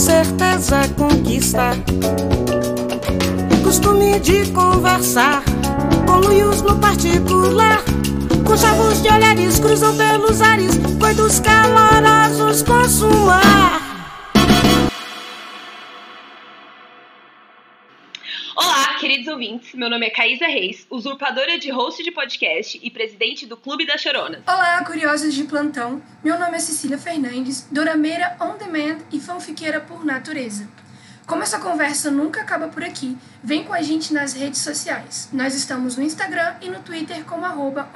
certeza conquista. Costume de conversar com no particular. Com chavos de olhares cruzam pelos ares, coitos calorosos consumar. Ouvintes. Meu nome é Caísa Reis, usurpadora de host de podcast e presidente do Clube da Chorona. Olá, curiosos de plantão. Meu nome é Cecília Fernandes, dorameira on demand e fanfiqueira por natureza. Como essa conversa nunca acaba por aqui, vem com a gente nas redes sociais. Nós estamos no Instagram e no Twitter como arroba.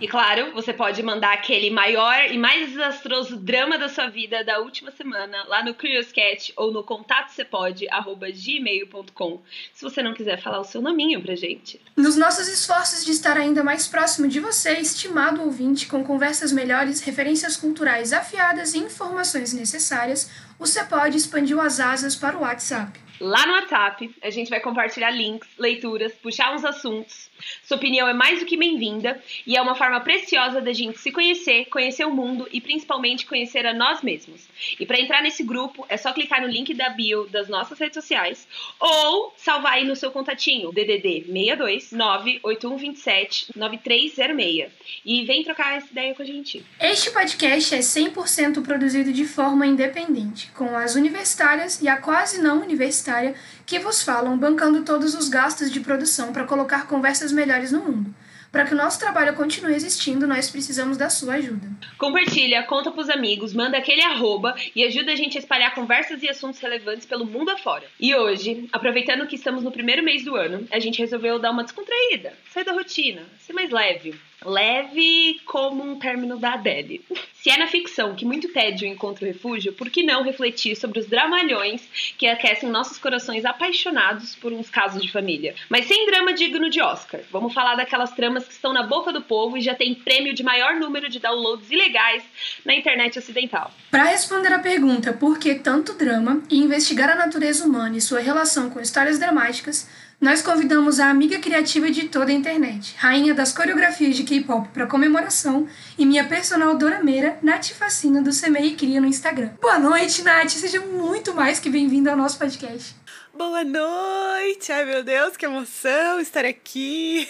E claro, você pode mandar aquele maior e mais desastroso drama da sua vida da última semana lá no Curioscat ou no contatocepode.gmail.com se você não quiser falar o seu nominho pra gente. Nos nossos esforços de estar ainda mais próximo de você, estimado ouvinte, com conversas melhores, referências culturais afiadas e informações necessárias, o Cepode expandiu as asas para o WhatsApp. Lá no WhatsApp, a gente vai compartilhar links, leituras, puxar uns assuntos. Sua opinião é mais do que bem-vinda e é uma forma preciosa da gente se conhecer, conhecer o mundo e principalmente conhecer a nós mesmos. E para entrar nesse grupo, é só clicar no link da bio das nossas redes sociais ou salvar aí no seu contatinho DDD 62 98127 9306 e vem trocar essa ideia com a gente. Este podcast é 100% produzido de forma independente, com as universitárias e a quase não universitária que vos falam, bancando todos os gastos de produção para colocar conversas melhores no mundo. Para que o nosso trabalho continue existindo, nós precisamos da sua ajuda. Compartilha, conta pros amigos, manda aquele arroba e ajuda a gente a espalhar conversas e assuntos relevantes pelo mundo afora. E hoje, aproveitando que estamos no primeiro mês do ano, a gente resolveu dar uma descontraída, sair da rotina, ser mais leve. Leve como um término da Adele. Se é na ficção que muito tédio encontra o refúgio, por que não refletir sobre os dramalhões que aquecem nossos corações apaixonados por uns casos de família? Mas sem drama digno de Oscar. Vamos falar daquelas tramas que estão na boca do povo e já tem prêmio de maior número de downloads ilegais na internet ocidental. Para responder a pergunta por que tanto drama e investigar a natureza humana e sua relação com histórias dramáticas, nós convidamos a amiga criativa de toda a internet, rainha das coreografias de K-pop para comemoração e minha personal dorameira, Nath Facina do Semei Cria no Instagram. Boa noite, Nath, seja muito mais que bem-vinda ao nosso podcast. Boa noite! Ai meu Deus, que emoção estar aqui!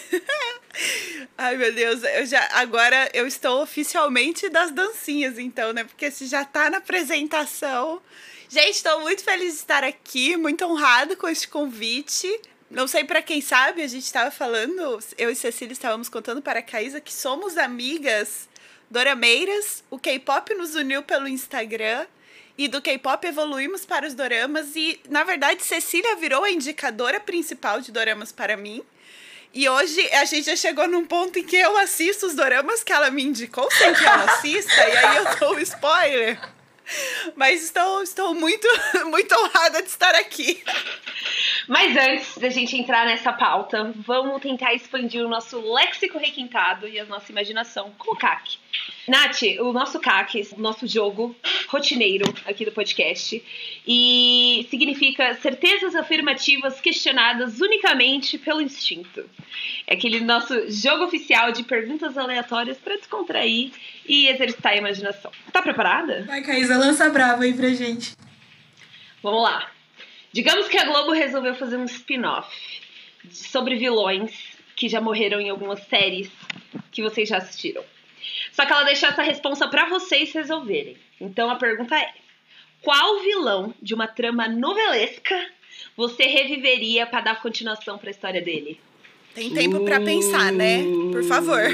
Ai meu Deus, eu já agora eu estou oficialmente das dancinhas, então, né? Porque se já tá na apresentação. Gente, estou muito feliz de estar aqui, muito honrado com este convite. Não sei para quem sabe, a gente estava falando, eu e Cecília estávamos contando para a Caísa que somos amigas dorameiras. O K-pop nos uniu pelo Instagram e do K-pop evoluímos para os doramas e, na verdade, Cecília virou a indicadora principal de doramas para mim. E hoje a gente já chegou num ponto em que eu assisto os doramas que ela me indicou sem que ela assista, e aí eu dou spoiler. Mas estou, estou muito, muito honrada de estar aqui. Mas antes da gente entrar nessa pauta, vamos tentar expandir o nosso léxico requintado e a nossa imaginação com o CAC. Nath, o nosso CAC, o nosso jogo rotineiro aqui do podcast, e significa certezas afirmativas questionadas unicamente pelo instinto. É aquele nosso jogo oficial de perguntas aleatórias para descontrair e exercitar a imaginação. Tá preparada? Vai, Caísa, lança brava aí pra gente. Vamos lá. Digamos que a Globo resolveu fazer um spin-off sobre vilões que já morreram em algumas séries que vocês já assistiram. Só que ela deixou essa resposta para vocês resolverem. Então a pergunta é: qual vilão de uma trama novelesca você reviveria para dar continuação para a história dele? Tem tempo para pensar, né? Por favor.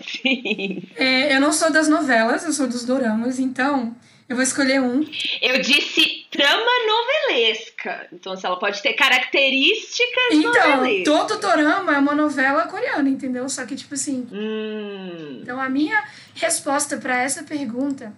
Sim. É, eu não sou das novelas, eu sou dos doramas, então eu vou escolher um. Eu disse trama novelesca. Então, se ela pode ter características Então, novelescas. todo dorama é uma novela coreana, entendeu? Só que, tipo assim. Hum. Então, a minha resposta para essa pergunta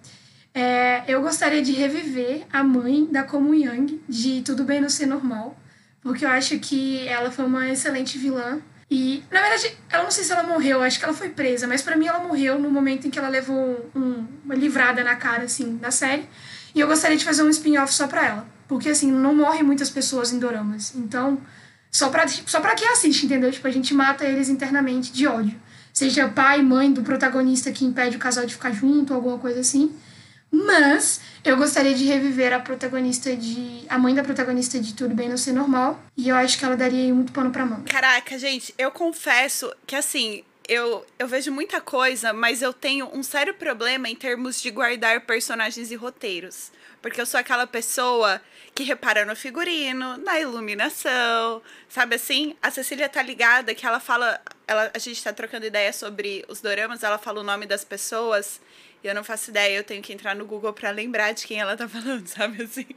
é: eu gostaria de reviver a mãe da Komu Yang de Tudo Bem Não Ser Normal, porque eu acho que ela foi uma excelente vilã. E, na verdade, eu não sei se ela morreu, acho que ela foi presa, mas para mim ela morreu no momento em que ela levou um- uma livrada na cara, assim, da série. E eu gostaria de fazer um spin-off só pra ela. Porque, assim, não morrem muitas pessoas em doramas. Então, só pra, só pra quem assiste, entendeu? Tipo, a gente mata eles internamente de ódio. Seja pai, mãe do protagonista que impede o casal de ficar junto, alguma coisa assim. Mas eu gostaria de reviver a protagonista de. a mãe da protagonista de Tudo Bem Não Ser Normal. E eu acho que ela daria muito pano pra manga. Caraca, gente, eu confesso que assim. Eu, eu vejo muita coisa, mas eu tenho um sério problema em termos de guardar personagens e roteiros. Porque eu sou aquela pessoa que repara no figurino, na iluminação, sabe assim? A Cecília tá ligada que ela fala. Ela, a gente tá trocando ideia sobre os doramas, ela fala o nome das pessoas. E eu não faço ideia, eu tenho que entrar no Google pra lembrar de quem ela tá falando, sabe assim?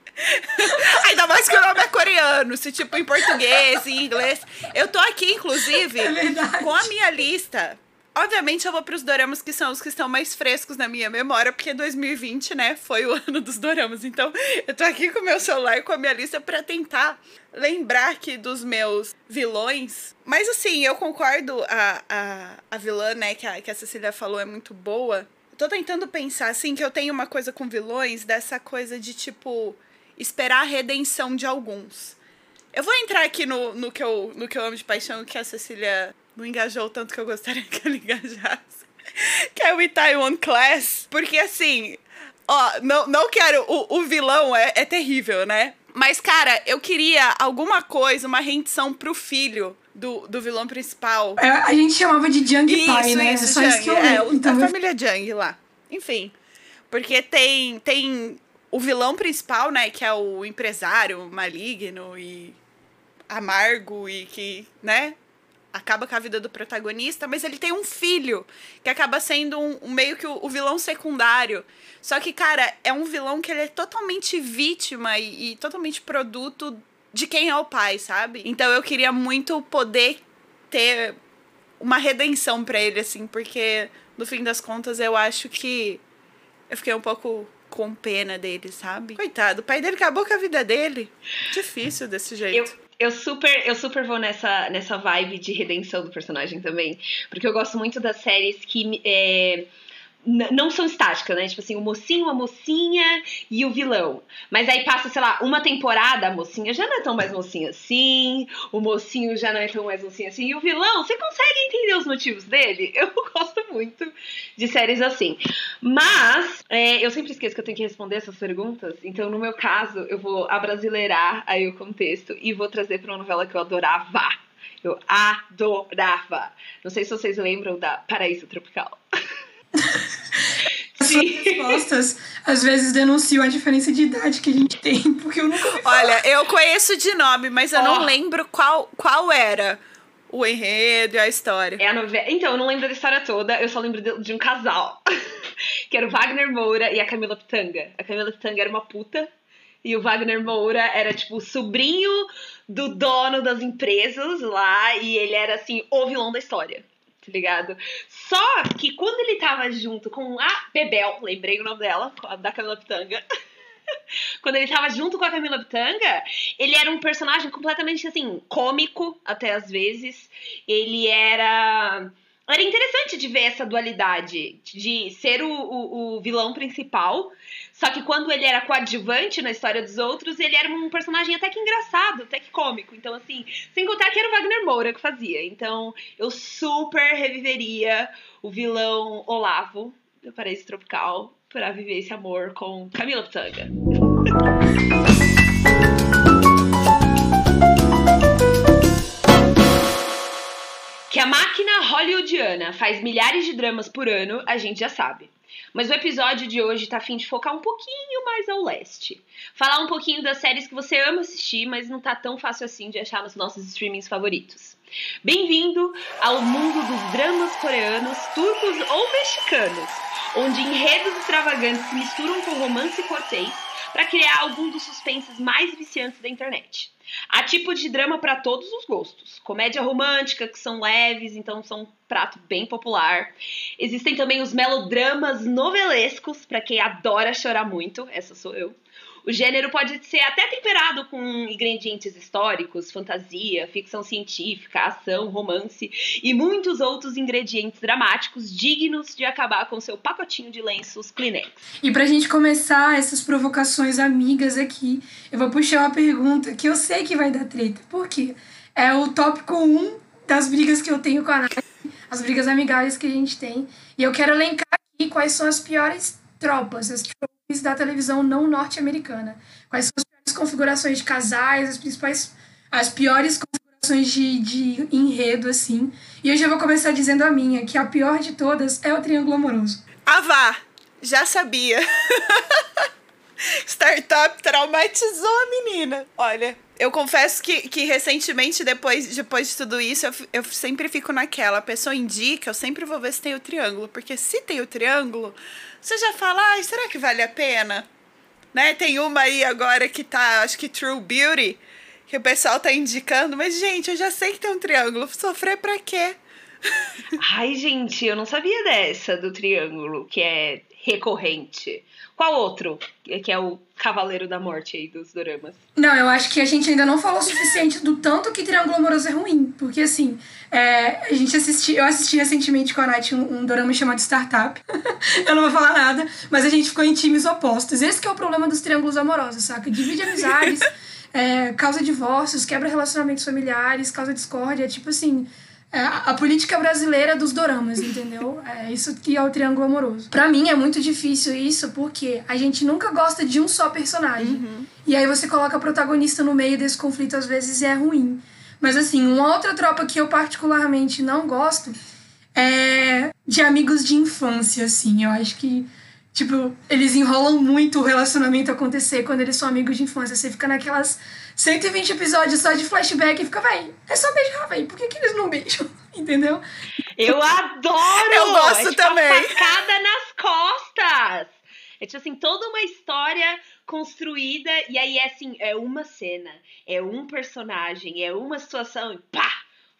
Ainda mais que o nome é coreano, se tipo em português, em inglês. Eu tô aqui, inclusive, É com a minha lista. Obviamente eu vou pros doramas que são os que estão mais frescos na minha memória, porque 2020, né, foi o ano dos doramas. Então, eu tô aqui com o meu celular, com a minha lista pra tentar lembrar aqui dos meus vilões. Mas assim, eu concordo, a, a, a vilã, né, que a, que a Cecília falou é muito boa. Tô tentando pensar, assim, que eu tenho uma coisa com vilões, dessa coisa de, tipo, esperar a redenção de alguns. Eu vou entrar aqui no, no, que, eu, no que eu amo de paixão, que a Cecília não engajou tanto que eu gostaria que ela engajasse. Que é o Itaewon Class. Porque, assim, ó, não, não quero... O, o vilão é, é terrível, né? Mas, cara, eu queria alguma coisa, uma rendição pro filho do, do vilão principal. É, A gente chamava de Jung Isso, Pai, né? isso, é só isso que eu. É, o- Então, a família Jung lá. Enfim. Porque tem, tem o vilão principal, né? Que é o empresário maligno e amargo e que, né? Acaba com a vida do protagonista, mas ele tem um filho que acaba sendo um, um meio que o, o vilão secundário. Só que, cara, é um vilão que ele é totalmente vítima e, e totalmente produto de quem é o pai, sabe? Então eu queria muito poder ter uma redenção pra ele, assim, porque no fim das contas eu acho que eu fiquei um pouco com pena dele, sabe? Coitado, o pai dele acabou com a vida dele. Difícil desse jeito. Eu, eu super, eu super vou nessa, nessa vibe de redenção do personagem também. Porque eu gosto muito das séries que é, não são estáticas, né? Tipo assim, o mocinho, a mocinha e o vilão. Mas aí passa, sei lá, uma temporada, a mocinha já não é tão mais mocinha assim, o mocinho já não é tão mais mocinho assim, e o vilão, você consegue entender os motivos dele? Eu gosto muito de séries assim. Mas, é, eu sempre esqueço que eu tenho que responder essas perguntas, então no meu caso, eu vou abrasileirar aí o contexto e vou trazer para uma novela que eu adorava. Eu adorava. Não sei se vocês lembram da Paraíso Tropical. As suas respostas às vezes denunciam a diferença de idade que a gente tem, porque eu nunca. Olha, eu conheço de nome, mas eu Ó. não lembro qual, qual era o enredo e a história. É a novela. Então, eu não lembro da história toda, eu só lembro de, de um casal. que era o Wagner Moura e a Camila Pitanga. A Camila Pitanga era uma puta. E o Wagner Moura era, tipo, o sobrinho do dono das empresas lá. E ele era, assim, o vilão da história. Tá ligado? Só que quando ele tava junto com a Bebel, lembrei o nome dela, da Camila Pitanga. quando ele tava junto com a Camila Pitanga, ele era um personagem completamente, assim, cômico, até às vezes. Ele era. Era interessante de ver essa dualidade de ser o, o, o vilão principal, só que quando ele era coadjuvante na história dos outros, ele era um personagem até que engraçado, até que cômico. Então, assim, sem contar que era o Wagner Moura que fazia. Então, eu super reviveria o vilão Olavo do Paraíso Tropical para viver esse amor com Camila Pitanga. Que a máquina hollywoodiana faz milhares de dramas por ano, a gente já sabe. Mas o episódio de hoje tá a fim de focar um pouquinho mais ao leste. Falar um pouquinho das séries que você ama assistir, mas não tá tão fácil assim de achar nos nossos streamings favoritos. Bem-vindo ao mundo dos dramas coreanos, turcos ou mexicanos, onde enredos extravagantes se misturam com romance cortês para criar algum dos suspenses mais viciantes da internet. Há tipos de drama para todos os gostos. Comédia romântica, que são leves, então são um prato bem popular. Existem também os melodramas novelescos, para quem adora chorar muito, essa sou eu. O gênero pode ser até temperado com ingredientes históricos, fantasia, ficção científica, ação, romance e muitos outros ingredientes dramáticos dignos de acabar com seu pacotinho de lenços Kleenex. E pra gente começar essas provocações amigas aqui, eu vou puxar uma pergunta que eu sei que vai dar treta. Por quê? É o tópico 1 das brigas que eu tenho com a Nath, as brigas amigáveis que a gente tem. E eu quero elencar aqui quais são as piores tropas, as tropes da televisão não norte-americana. Quais são as piores configurações de casais, as principais, as piores configurações de, de enredo, assim. E eu já vou começar dizendo a minha, que a pior de todas é o triângulo amoroso. Ah, vá! Já sabia. Startup traumatizou a menina. Olha, eu confesso que, que recentemente, depois, depois de tudo isso, eu, eu sempre fico naquela. A pessoa indica, eu sempre vou ver se tem o triângulo. Porque se tem o triângulo, você já fala, ai, será que vale a pena? Né? Tem uma aí agora que tá, acho que True Beauty, que o pessoal tá indicando. Mas, gente, eu já sei que tem um triângulo. Sofrer pra quê? Ai, gente, eu não sabia dessa do triângulo, que é recorrente. Qual outro? Que é o Cavaleiro da Morte aí dos doramas. Não, eu acho que a gente ainda não falou o suficiente do tanto que Triângulo Amoroso é ruim. Porque, assim, é, a gente assisti, eu assisti recentemente com a Nath um, um dorama chamado Startup. eu não vou falar nada, mas a gente ficou em times opostos. Esse que é o problema dos triângulos amorosos, saca? Divide amizades, é, causa divórcios, quebra relacionamentos familiares, causa discórdia. É tipo assim é a política brasileira dos doramas, entendeu? É isso que é o triângulo amoroso. Para mim é muito difícil isso porque a gente nunca gosta de um só personagem. Uhum. E aí você coloca a protagonista no meio desse conflito às vezes é ruim. Mas assim, uma outra tropa que eu particularmente não gosto é de amigos de infância, assim. Eu acho que Tipo, eles enrolam muito o relacionamento acontecer quando eles são amigos de infância. Você fica naquelas 120 episódios só de flashback e fica, véi, é só beijar, véi. Por que, que eles não beijam? Entendeu? Eu adoro! Eu gosto é, tipo, também. Facada nas costas! É tipo assim, toda uma história construída, e aí é assim, é uma cena, é um personagem, é uma situação, e pá!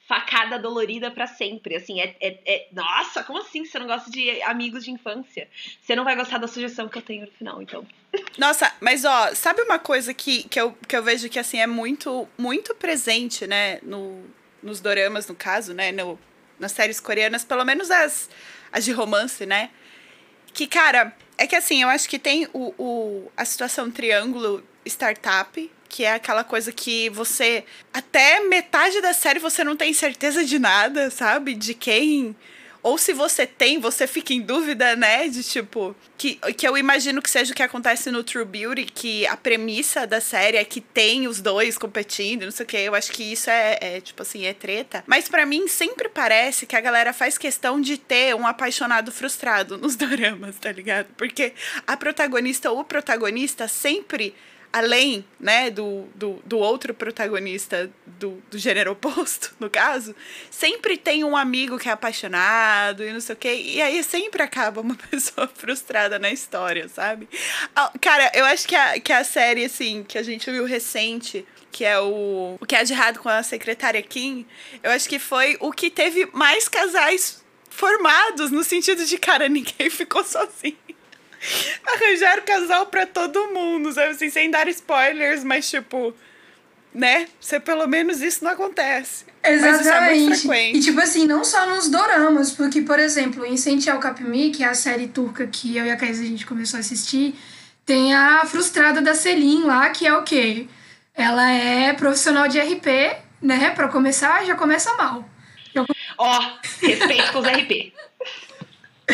Facada dolorida para sempre. Assim, é, é, é, Nossa, como assim você não gosta de amigos de infância? Você não vai gostar da sugestão que eu tenho no final, então. Nossa, mas ó, sabe uma coisa que, que, eu, que eu vejo que assim é muito, muito presente, né? No, nos doramas, no caso, né? No, nas séries coreanas, pelo menos as, as de romance, né? Que, cara, é que assim, eu acho que tem o, o, a situação triângulo startup, que é aquela coisa que você até metade da série você não tem certeza de nada, sabe? De quem ou se você tem, você fica em dúvida, né? De tipo. Que, que eu imagino que seja o que acontece no True Beauty, que a premissa da série é que tem os dois competindo, não sei o que. Eu acho que isso é, é tipo assim, é treta. Mas para mim sempre parece que a galera faz questão de ter um apaixonado frustrado nos doramas, tá ligado? Porque a protagonista ou o protagonista sempre além né, do, do, do outro protagonista do, do gênero oposto, no caso, sempre tem um amigo que é apaixonado e não sei o quê. E aí sempre acaba uma pessoa frustrada na história, sabe? Ah, cara, eu acho que a, que a série, assim, que a gente viu recente, que é o, o que é de errado com a secretária Kim, eu acho que foi o que teve mais casais formados, no sentido de, cara, ninguém ficou sozinho. Arranjaram casal pra todo mundo, sabe? Assim, sem dar spoilers, mas tipo, né? Você pelo menos isso não acontece. Exatamente. Mas isso é muito frequente. E tipo assim, não só nos doramas, porque, por exemplo, em Sential Capmi, que é a série turca que eu e a Caísa a gente começou a assistir, tem a frustrada da Celine lá, que é o quê? Ela é profissional de RP, né? Pra começar, já começa mal. Ó, oh, respeito com os RP.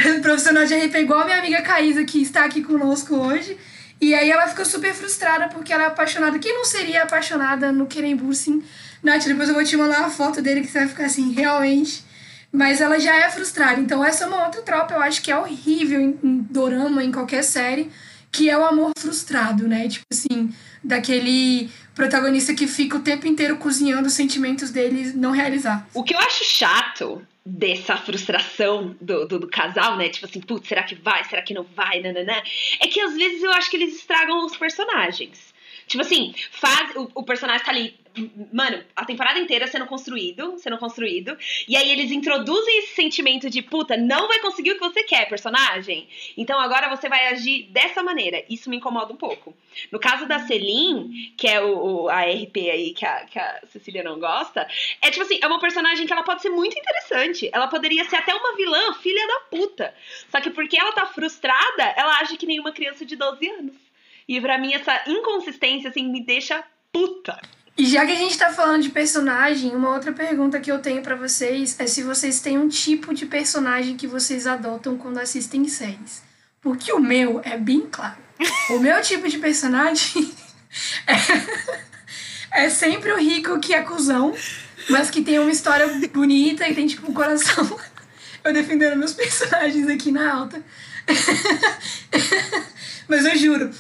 profissional de RP igual a minha amiga Caísa, que está aqui conosco hoje. E aí ela ficou super frustrada porque ela é apaixonada. Quem não seria apaixonada no Keren Bursin? Nath, depois eu vou te mandar uma foto dele que você vai ficar assim, realmente. Mas ela já é frustrada. Então essa é uma outra tropa, eu acho que é horrível em, em dorama, em qualquer série, que é o amor frustrado, né? Tipo assim, daquele protagonista que fica o tempo inteiro cozinhando os sentimentos dele não realizar. O que eu acho chato dessa frustração do, do, do, casal, né? Tipo assim, putz, será que vai? Será que não vai? Nananã. É que às vezes eu acho que eles estragam os personagens. Tipo assim, faz, o, o personagem tá ali mano, a temporada inteira sendo construído, sendo construído, e aí eles introduzem esse sentimento de puta, não vai conseguir o que você quer, personagem. Então agora você vai agir dessa maneira. Isso me incomoda um pouco. No caso da Celine, que é o, o a RP aí que a, que a Cecília não gosta, é tipo assim, é uma personagem que ela pode ser muito interessante. Ela poderia ser até uma vilã, filha da puta. Só que porque ela tá frustrada, ela age que nem uma criança de 12 anos. E pra mim essa inconsistência, assim, me deixa puta. E já que a gente tá falando de personagem, uma outra pergunta que eu tenho para vocês é se vocês têm um tipo de personagem que vocês adotam quando assistem séries. Porque o meu é bem claro. O meu tipo de personagem é, é sempre o rico que é cuzão, mas que tem uma história bonita e tem, tipo, um coração. Eu defendendo meus personagens aqui na alta. mas eu juro,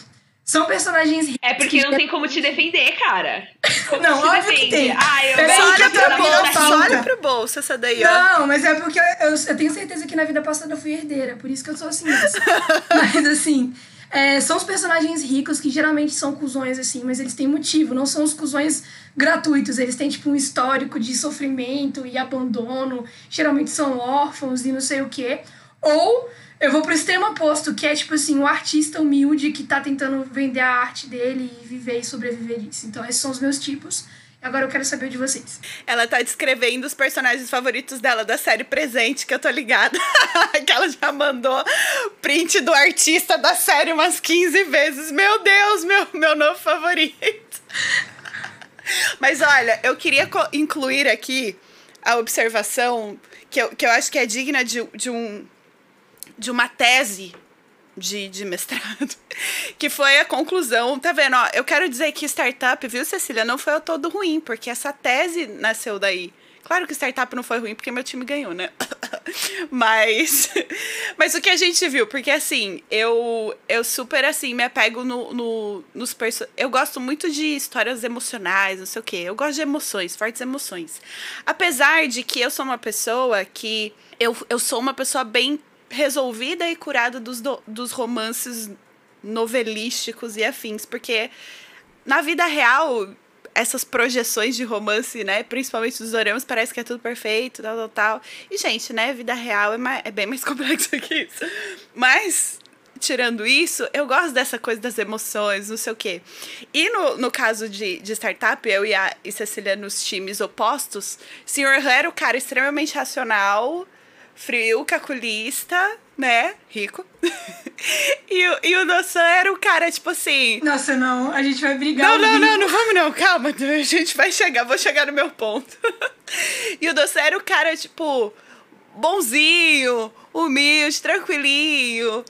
são personagens É porque não tem como te defender, cara. Como Não, te óbvio que defende? tem. Ah, eu Peraí, Só que olha eu pro bolso, só olha pro bolso essa daí, ó. Não, mas é porque eu, eu, eu tenho certeza que na vida passada eu fui herdeira, por isso que eu sou assim mesmo. mas assim, é, são os personagens ricos que geralmente são cuzões, assim, mas eles têm motivo, não são os cuzões gratuitos, eles têm tipo um histórico de sofrimento e abandono, geralmente são órfãos e não sei o quê. Ou eu vou pro extremo oposto, que é tipo assim, um artista humilde que tá tentando vender a arte dele e viver e sobreviver disso. Então esses são os meus tipos. Agora eu quero saber o de vocês. Ela tá descrevendo os personagens favoritos dela da série presente, que eu tô ligada. que ela já mandou print do artista da série umas 15 vezes. Meu Deus, meu, meu novo favorito. Mas olha, eu queria incluir aqui a observação que eu, que eu acho que é digna de, de, um, de uma tese de, de mestrado, que foi a conclusão. Tá vendo? Ó, eu quero dizer que startup, viu, Cecília, não foi ao todo ruim, porque essa tese nasceu daí. Claro que startup não foi ruim, porque meu time ganhou, né? mas, mas o que a gente viu, porque assim, eu, eu super assim, me apego no, no, nos perso Eu gosto muito de histórias emocionais, não sei o quê. Eu gosto de emoções, fortes emoções. Apesar de que eu sou uma pessoa que. Eu, eu sou uma pessoa bem resolvida e curada dos, do- dos romances novelísticos e afins, porque na vida real, essas projeções de romance, né, principalmente dos doramas, parece que é tudo perfeito, tal, tal, tal. E, gente, né, vida real é, mais, é bem mais complexo que isso. Mas, tirando isso, eu gosto dessa coisa das emoções, não sei o quê. E no, no caso de, de startup, eu e a e Cecília nos times opostos, Sr. Han era o cara extremamente racional, frio, calculista, né? Rico. e, o- e o Noção era o cara, tipo assim. Nossa, não, a gente vai brigar. Não, não, não, não vamos não, calma, a gente vai chegar, vou chegar no meu ponto. e o Doce era o cara, tipo, bonzinho, humilde, tranquilinho,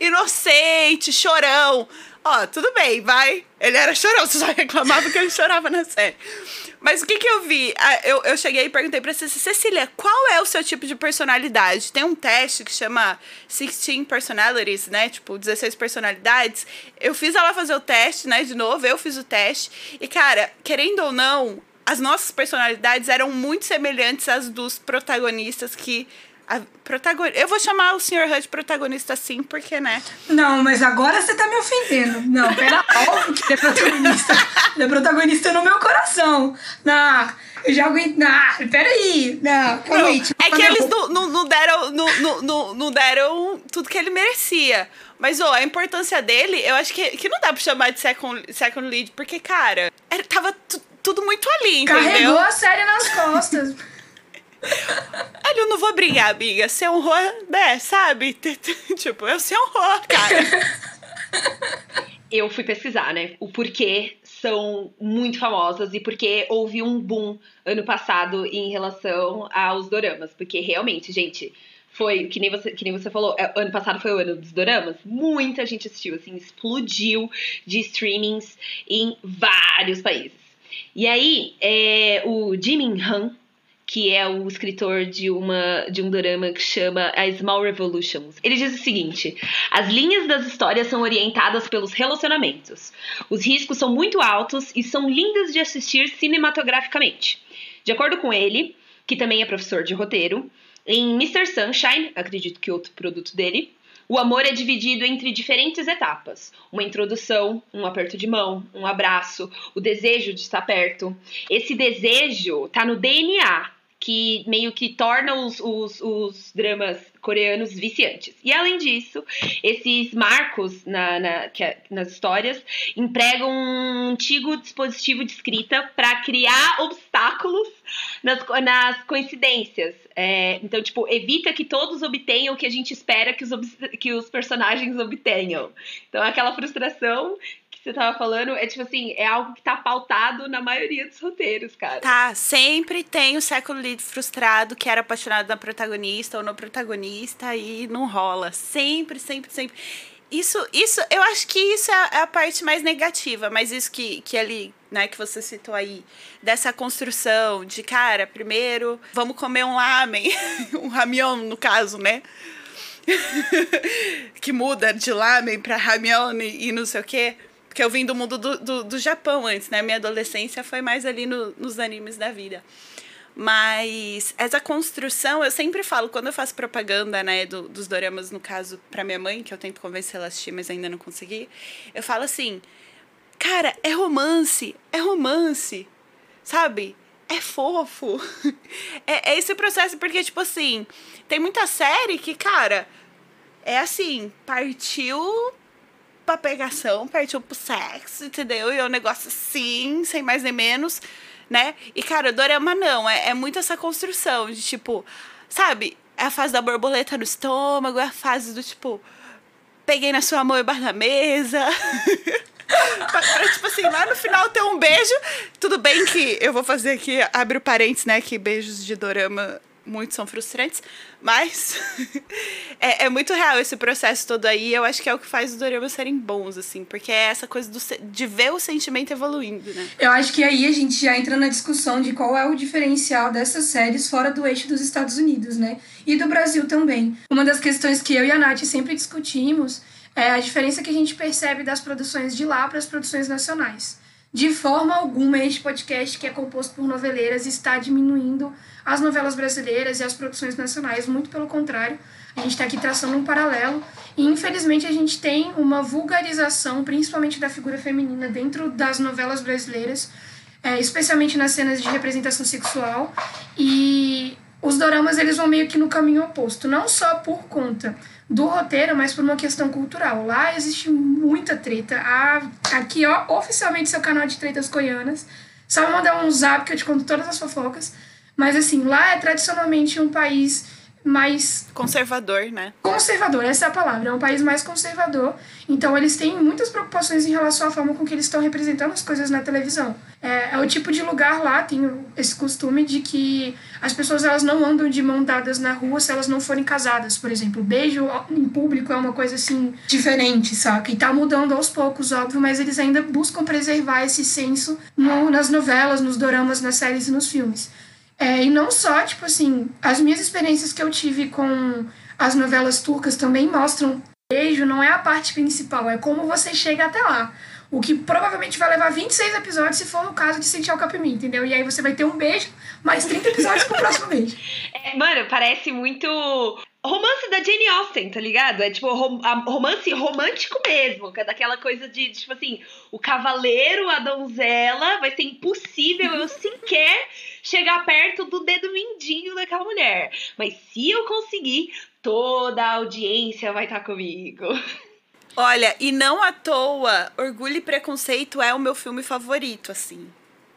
inocente, chorão. Ó, tudo bem, vai. Ele era chorão, você só reclamava que ele chorava na série. Mas o que que eu vi? Ah, Eu, eu cheguei e perguntei pra Cecília, Cecília, qual é o seu tipo de personalidade? Tem um teste que chama 16 Personalities, né? Tipo, 16 personalidades. Eu fiz ela fazer o teste, né? De novo, eu fiz o teste. E, cara, querendo ou não, as nossas personalidades eram muito semelhantes às dos protagonistas que. A protagon... Eu vou chamar o Sr. Hud protagonista sim, porque, né? Não, mas agora você tá me ofendendo. Não, pera, óbvio que ele é protagonista. Ele é protagonista no meu coração. Não, eu já aguento. Não, peraí. Não, calma aí. é que eles não, não, não deram, não, não, não, deram tudo que ele merecia. Mas, ô, a importância dele, eu acho que, que não dá pra chamar de second, second lead, porque, cara, era, tava tu- tudo muito ali, entendeu? Carregou a série nas costas. Olha, eu não vou brigar, amiga. Você honrou, né, sabe? tipo, eu se honrou, cara. Eu fui pesquisar, né? O porquê são muito famosas e porque houve um boom ano passado em relação aos doramas. Porque realmente, gente, foi, que nem você, que nem você falou, é, ano passado foi o ano dos doramas. Muita gente assistiu, assim, explodiu de streamings em vários países. E aí, é, o Jimin Han, que é o escritor de, uma, de um drama que chama A Small Revolutions. Ele diz o seguinte: as linhas das histórias são orientadas pelos relacionamentos. Os riscos são muito altos e são lindas de assistir cinematograficamente. De acordo com ele, que também é professor de roteiro, em Mr. Sunshine, acredito que outro produto dele, o amor é dividido entre diferentes etapas: uma introdução, um aperto de mão, um abraço, o desejo de estar perto. Esse desejo tá no DNA, que meio que torna os, os, os dramas coreanos viciantes. E além disso, esses marcos na, na- que é- nas histórias empregam um antigo dispositivo de escrita para criar obstáculos nas, nas coincidências. É, então, tipo, evita que todos obtenham o que a gente espera que os, que os personagens obtenham. Então, aquela frustração você tava falando é tipo assim, é algo que tá pautado na maioria dos roteiros, cara. Tá, sempre tem o second lead frustrado que era apaixonado na protagonista ou no protagonista e não rola. Sempre, sempre, sempre. Isso, isso, eu acho que isso é a parte mais negativa, mas isso que, que ali, né, que você citou aí, dessa construção de, cara, primeiro vamos comer um lamen, um ramion, no caso, né? que muda de lamen pra ramion e, e não sei o quê. Porque eu vim do mundo do, do, do Japão antes, né? Minha adolescência foi mais ali no, nos animes da vida. Mas essa construção, eu sempre falo, quando eu faço propaganda, né, do, dos doramas, no caso, pra minha mãe, que eu tento convencer ela a assistir, mas ainda não consegui, eu falo assim, cara, é romance, é romance, sabe? É fofo. é, é esse processo, porque, tipo assim, tem muita série que, cara, é assim, partiu pra pegação, partiu pro sexo, entendeu? E é um negócio assim, sem mais nem menos né? E, cara, Dorama não, é, é muito essa construção de, tipo, sabe? É a fase da borboleta no estômago, é a fase do, tipo, peguei na sua mão e da mesa. pra, pra, tipo assim, lá no final ter um beijo. Tudo bem que eu vou fazer aqui, abre o parênteses, né? Que beijos de dorama muitos são frustrantes, mas é, é, muito real esse processo todo aí. Eu acho que é o que faz os doramas serem bons, assim, porque é essa coisa do, de ver o sentimento evoluindo, né? Eu acho que aí a gente já entra na discussão de qual é o diferencial dessas séries fora do eixo dos Estados Unidos, né? E do Brasil também. Uma das questões que eu e a Nath sempre discutimos é a diferença que a gente percebe das produções de lá para as produções nacionais. De forma alguma, este podcast, que é composto por noveleiras, está diminuindo as novelas brasileiras e as produções nacionais. Muito pelo contrário, a gente está aqui traçando um paralelo. E, infelizmente, a gente tem uma vulgarização, principalmente da figura feminina, dentro das novelas brasileiras, é, especialmente nas cenas de representação sexual. E os doramas eles vão meio que no caminho oposto, não só por conta do roteiro, mas por uma questão cultural. Lá existe muita treta. Aqui, ó, oficialmente seu canal de tretas coreanas. Só me mandar um zap que eu te conto todas as fofocas. Mas assim, lá é tradicionalmente um país mais conservador, né? Conservador, essa é a palavra. É um país mais conservador. Então eles têm muitas preocupações em relação à forma com que eles estão representando as coisas na televisão. É, é o tipo de lugar lá tem esse costume de que as pessoas elas não andam de mão dadas na rua se elas não forem casadas, por exemplo. Beijo em público é uma coisa assim diferente, saca? E tá mudando aos poucos, óbvio, mas eles ainda buscam preservar esse senso no, nas novelas, nos doramas, nas séries e nos filmes. É, e não só, tipo assim, as minhas experiências que eu tive com as novelas turcas também mostram beijo não é a parte principal, é como você chega até lá. O que provavelmente vai levar 26 episódios se for o caso de sentir o capim, entendeu? E aí você vai ter um beijo, mais 30 episódios pro próximo beijo. É, mano, parece muito romance da Jane Austen, tá ligado? É tipo rom romance romântico mesmo, que é daquela coisa de, tipo assim, o cavaleiro, a donzela, vai ser impossível eu sequer chegar perto do dedo mindinho daquela mulher. Mas se eu conseguir, toda a audiência vai estar tá comigo. Olha, e não à toa, Orgulho e Preconceito é o meu filme favorito, assim.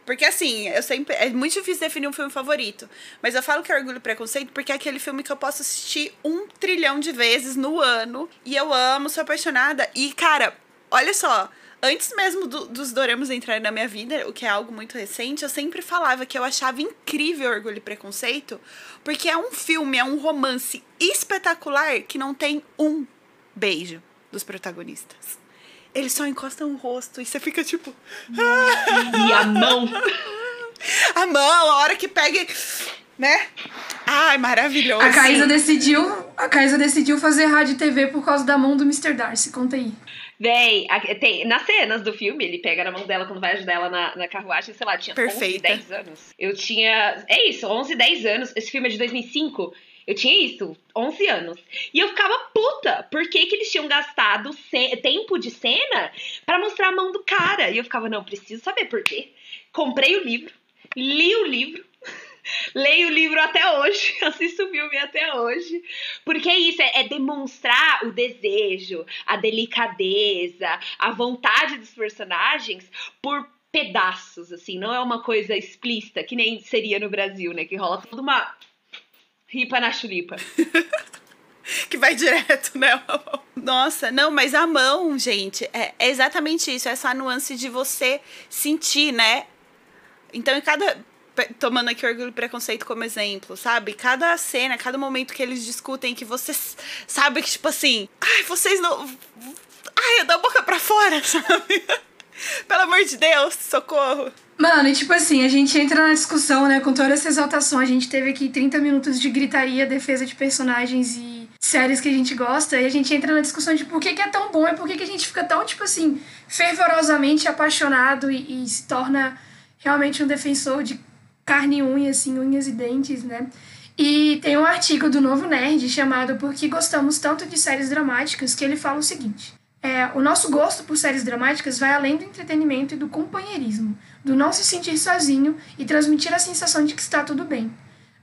Porque assim, eu sempre. É muito difícil definir um filme favorito. Mas eu falo que é Orgulho e Preconceito porque é aquele filme que eu posso assistir um trilhão de vezes no ano. E eu amo, sou apaixonada. E, cara, olha só. Antes mesmo do, dos doramas entrarem na minha vida, o que é algo muito recente, eu sempre falava que eu achava incrível Orgulho e Preconceito, porque é um filme, é um romance espetacular que não tem um beijo dos protagonistas. Eles só encostam o rosto e você fica tipo. e a mão. a mão, a hora que pega. Né? Ai, maravilhoso. A Caísa decidiu, a Caísa decidiu fazer rádio e TV por causa da mão do Mr. Darcy. Conta aí. Véi, tem, nas cenas do filme, ele pega na mão dela quando vai ajudar ela na, na carruagem, sei lá, tinha Perfeita. 11, 10 anos. Eu tinha. É isso, 11, 10 anos. Esse filme é de 2005. Eu tinha isso, 11 anos. E eu ficava puta. Por que, que eles tinham gastado tempo de cena para mostrar a mão do cara? E eu ficava, não, preciso saber por quê. Comprei o livro, li o livro, leio o livro até hoje, assisto o filme até hoje. Porque é isso, é, é, demonstrar o desejo, a delicadeza, a vontade dos personagens por pedaços, assim. Não é uma coisa explícita, que nem seria no Brasil, né? Que rola toda uma Ripa na chulipa. que vai direto, né? Nossa, não, mas a mão, gente, é, é, exatamente isso, essa nuance de você sentir, né? Então, em cada tomando aqui Orgulho e Preconceito como exemplo, sabe? Cada cena, cada momento que eles discutem, que você sabe que, tipo assim, ai, vocês não. Ai, da boca pra fora, sabe? Pelo amor de Deus, socorro. Mano, e tipo assim, a gente entra na discussão, né, com toda essa exaltação. A gente teve aqui 30 minutos de gritaria, defesa de personagens e séries que a gente gosta, e a gente entra na discussão de por que, que é tão bom e por que, que a gente fica tão, tipo assim, fervorosamente apaixonado e, e se torna realmente um defensor de carne e unha, assim, unhas e dentes, né? E tem um artigo do Novo Nerd chamado Por que Gostamos Tanto de Séries Dramáticas, que ele fala o seguinte. É, o nosso gosto por séries dramáticas vai além do entretenimento e do companheirismo, do não se sentir sozinho e transmitir a sensação de que está tudo bem.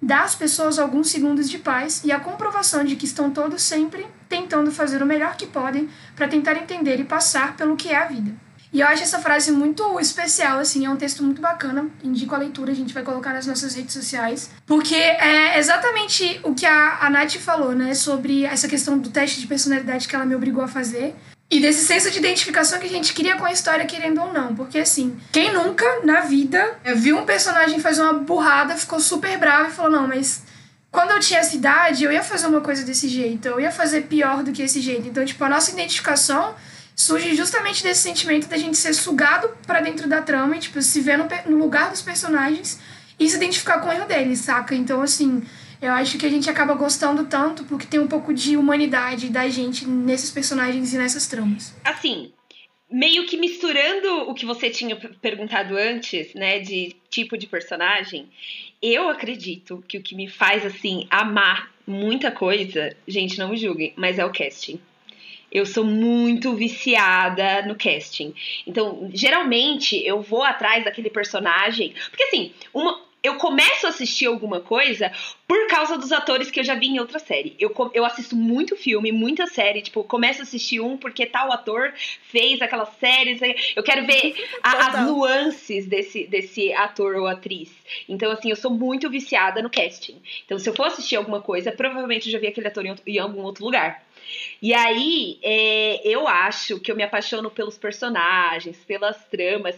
Dá às pessoas alguns segundos de paz e a comprovação de que estão todos sempre tentando fazer o melhor que podem para tentar entender e passar pelo que é a vida. E eu acho essa frase muito especial, assim, é um texto muito bacana. Indico a leitura, a gente vai colocar nas nossas redes sociais. Porque é exatamente o que a, a Nath falou, né? Sobre essa questão do teste de personalidade que ela me obrigou a fazer. E desse senso de identificação que a gente cria com a história, querendo ou não. Porque, assim, quem nunca na vida viu um personagem fazer uma burrada, ficou super bravo e falou: não, mas quando eu tinha essa idade, eu ia fazer uma coisa desse jeito, eu ia fazer pior do que esse jeito. Então, tipo, a nossa identificação surge justamente desse sentimento da gente ser sugado para dentro da trama e, tipo, se ver no, no lugar dos personagens e se identificar com o erro deles, saca? Então, assim, eu acho que a gente acaba gostando tanto porque tem um pouco de humanidade da gente nesses personagens e nessas tramas. Assim, meio que misturando o que você tinha perguntado antes, né, de tipo de personagem, eu acredito que o que me faz, assim, amar muita coisa, gente, não me julguem, mas é o casting. Eu sou muito viciada no casting. Então, geralmente, eu vou atrás daquele personagem. Porque, assim, uma, eu começo a assistir alguma coisa por causa dos atores que eu já vi em outra série. Eu, eu assisto muito filme, muita série. Tipo, começo a assistir um porque tal ator fez aquela série. Eu quero ver a, as nuances desse, desse ator ou atriz. Então, assim, eu sou muito viciada no casting. Então, se eu for assistir alguma coisa, provavelmente eu já vi aquele ator em, em algum outro lugar. E aí, é, eu acho que eu me apaixono pelos personagens, pelas tramas,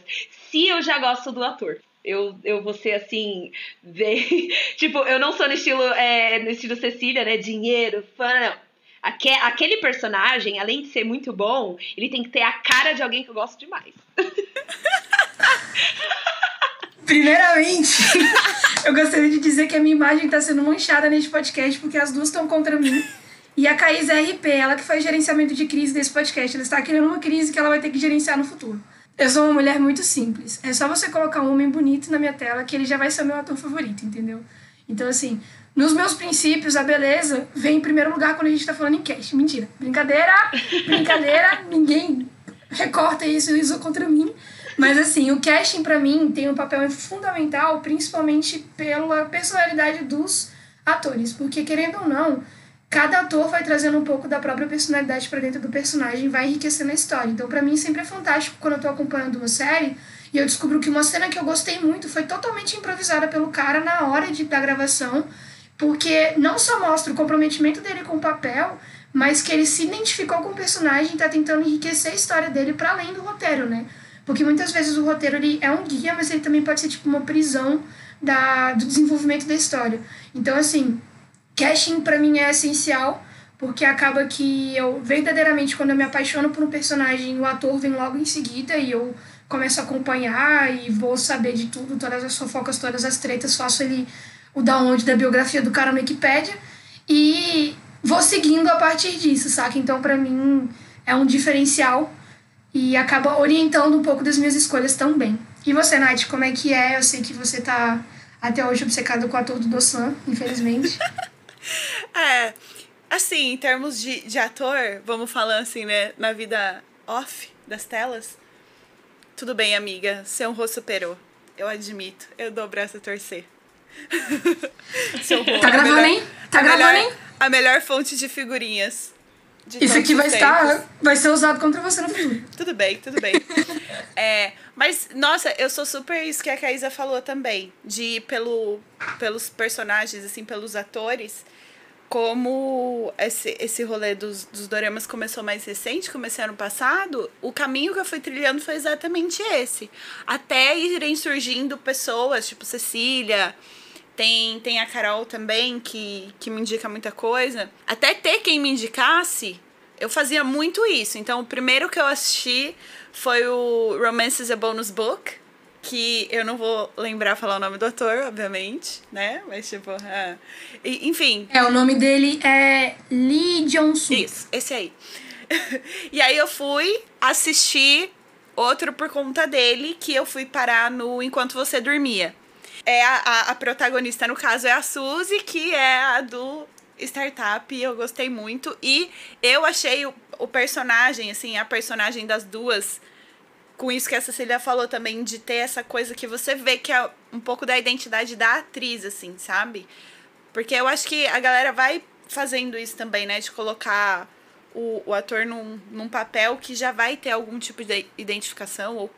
se eu já gosto do ator. Eu, eu vou ser assim, bem, tipo, eu não sou no estilo, é, no estilo Cecília, né? Dinheiro, fã, não. Aque, aquele personagem, além de ser muito bom, ele tem que ter a cara de alguém que eu gosto demais. Primeiramente, eu gostaria de dizer que a minha imagem está sendo manchada neste podcast porque as duas estão contra mim. E a Caís é RP, ela que faz gerenciamento de crise desse podcast. Ela está criando uma crise que ela vai ter que gerenciar no futuro. Eu sou uma mulher muito simples. É só você colocar um homem bonito na minha tela que ele já vai ser o meu ator favorito, entendeu? Então, assim, nos meus princípios, a beleza vem em primeiro lugar quando a gente tá falando em cash. Mentira. Brincadeira! Brincadeira! ninguém recorta isso e usa contra mim. Mas, assim, o casting, para mim, tem um papel fundamental, principalmente pela personalidade dos atores. Porque, querendo ou não, cada ator vai trazendo um pouco da própria personalidade para dentro do personagem, vai enriquecendo a história. Então, para mim, sempre é fantástico quando eu tô acompanhando uma série e eu descubro que uma cena que eu gostei muito foi totalmente improvisada pelo cara na hora de, da gravação, porque não só mostra o comprometimento dele com o papel, mas que ele se identificou com o personagem e tá tentando enriquecer a história dele para além do roteiro, né? Porque muitas vezes o roteiro ele é um guia, mas ele também pode ser tipo uma prisão da, do desenvolvimento da história. Então, assim, Casting para mim é essencial, porque acaba que eu verdadeiramente quando eu me apaixono por um personagem, o ator vem logo em seguida e eu começo a acompanhar e vou saber de tudo, todas as fofocas, todas as tretas, faço ele o download da biografia do cara no Wikipedia e vou seguindo a partir disso, saca? Então para mim é um diferencial e acaba orientando um pouco das minhas escolhas também. E você, Nath, como é que é? Eu sei que você tá até hoje obcecada com o ator do Dossan, infelizmente. É, assim, em termos de, de ator, vamos falar assim, né? Na vida off das telas. Tudo bem, amiga. Seu rosto superou. Eu admito. Eu dou o braço a torcer. Seu rosto. Tá gravando, hein? Tá gravando, hein? A melhor fonte de figurinhas. De Isso aqui vai estar. Vai ser usado contra você no futuro. tudo bem, tudo bem. é, mas, nossa, eu sou super isso que a Caísa falou também. De ir pelo, pelos personagens, assim, pelos atores como esse, esse rolê dos, dos doramas começou mais recente, começou ano passado, o caminho que eu fui trilhando foi exatamente esse. Até irem surgindo pessoas, tipo Cecília, tem, tem a Carol também, que, que me indica muita coisa. Até ter quem me indicasse, eu fazia muito isso. Então, o primeiro que eu assisti foi o Romances a Bonus Book, que eu não vou lembrar falar o nome do ator, obviamente, né? Mas, tipo. E, enfim. É, o nome dele é Lee Jong-soo. Isso, esse aí. e aí eu fui assistir outro por conta dele, que eu fui parar no Enquanto Você Dormia. É a, a, a protagonista, no caso, é a Suzy, que é a do startup, eu gostei muito. E eu achei o, o personagem, assim, a personagem das duas, com isso que a Cecília falou também, de ter essa coisa que você vê que é um pouco da identidade da atriz, assim, sabe? Porque eu acho que a galera vai fazendo isso também, né? De colocar o, o ator num, num papel que já vai ter algum tipo de identificação ou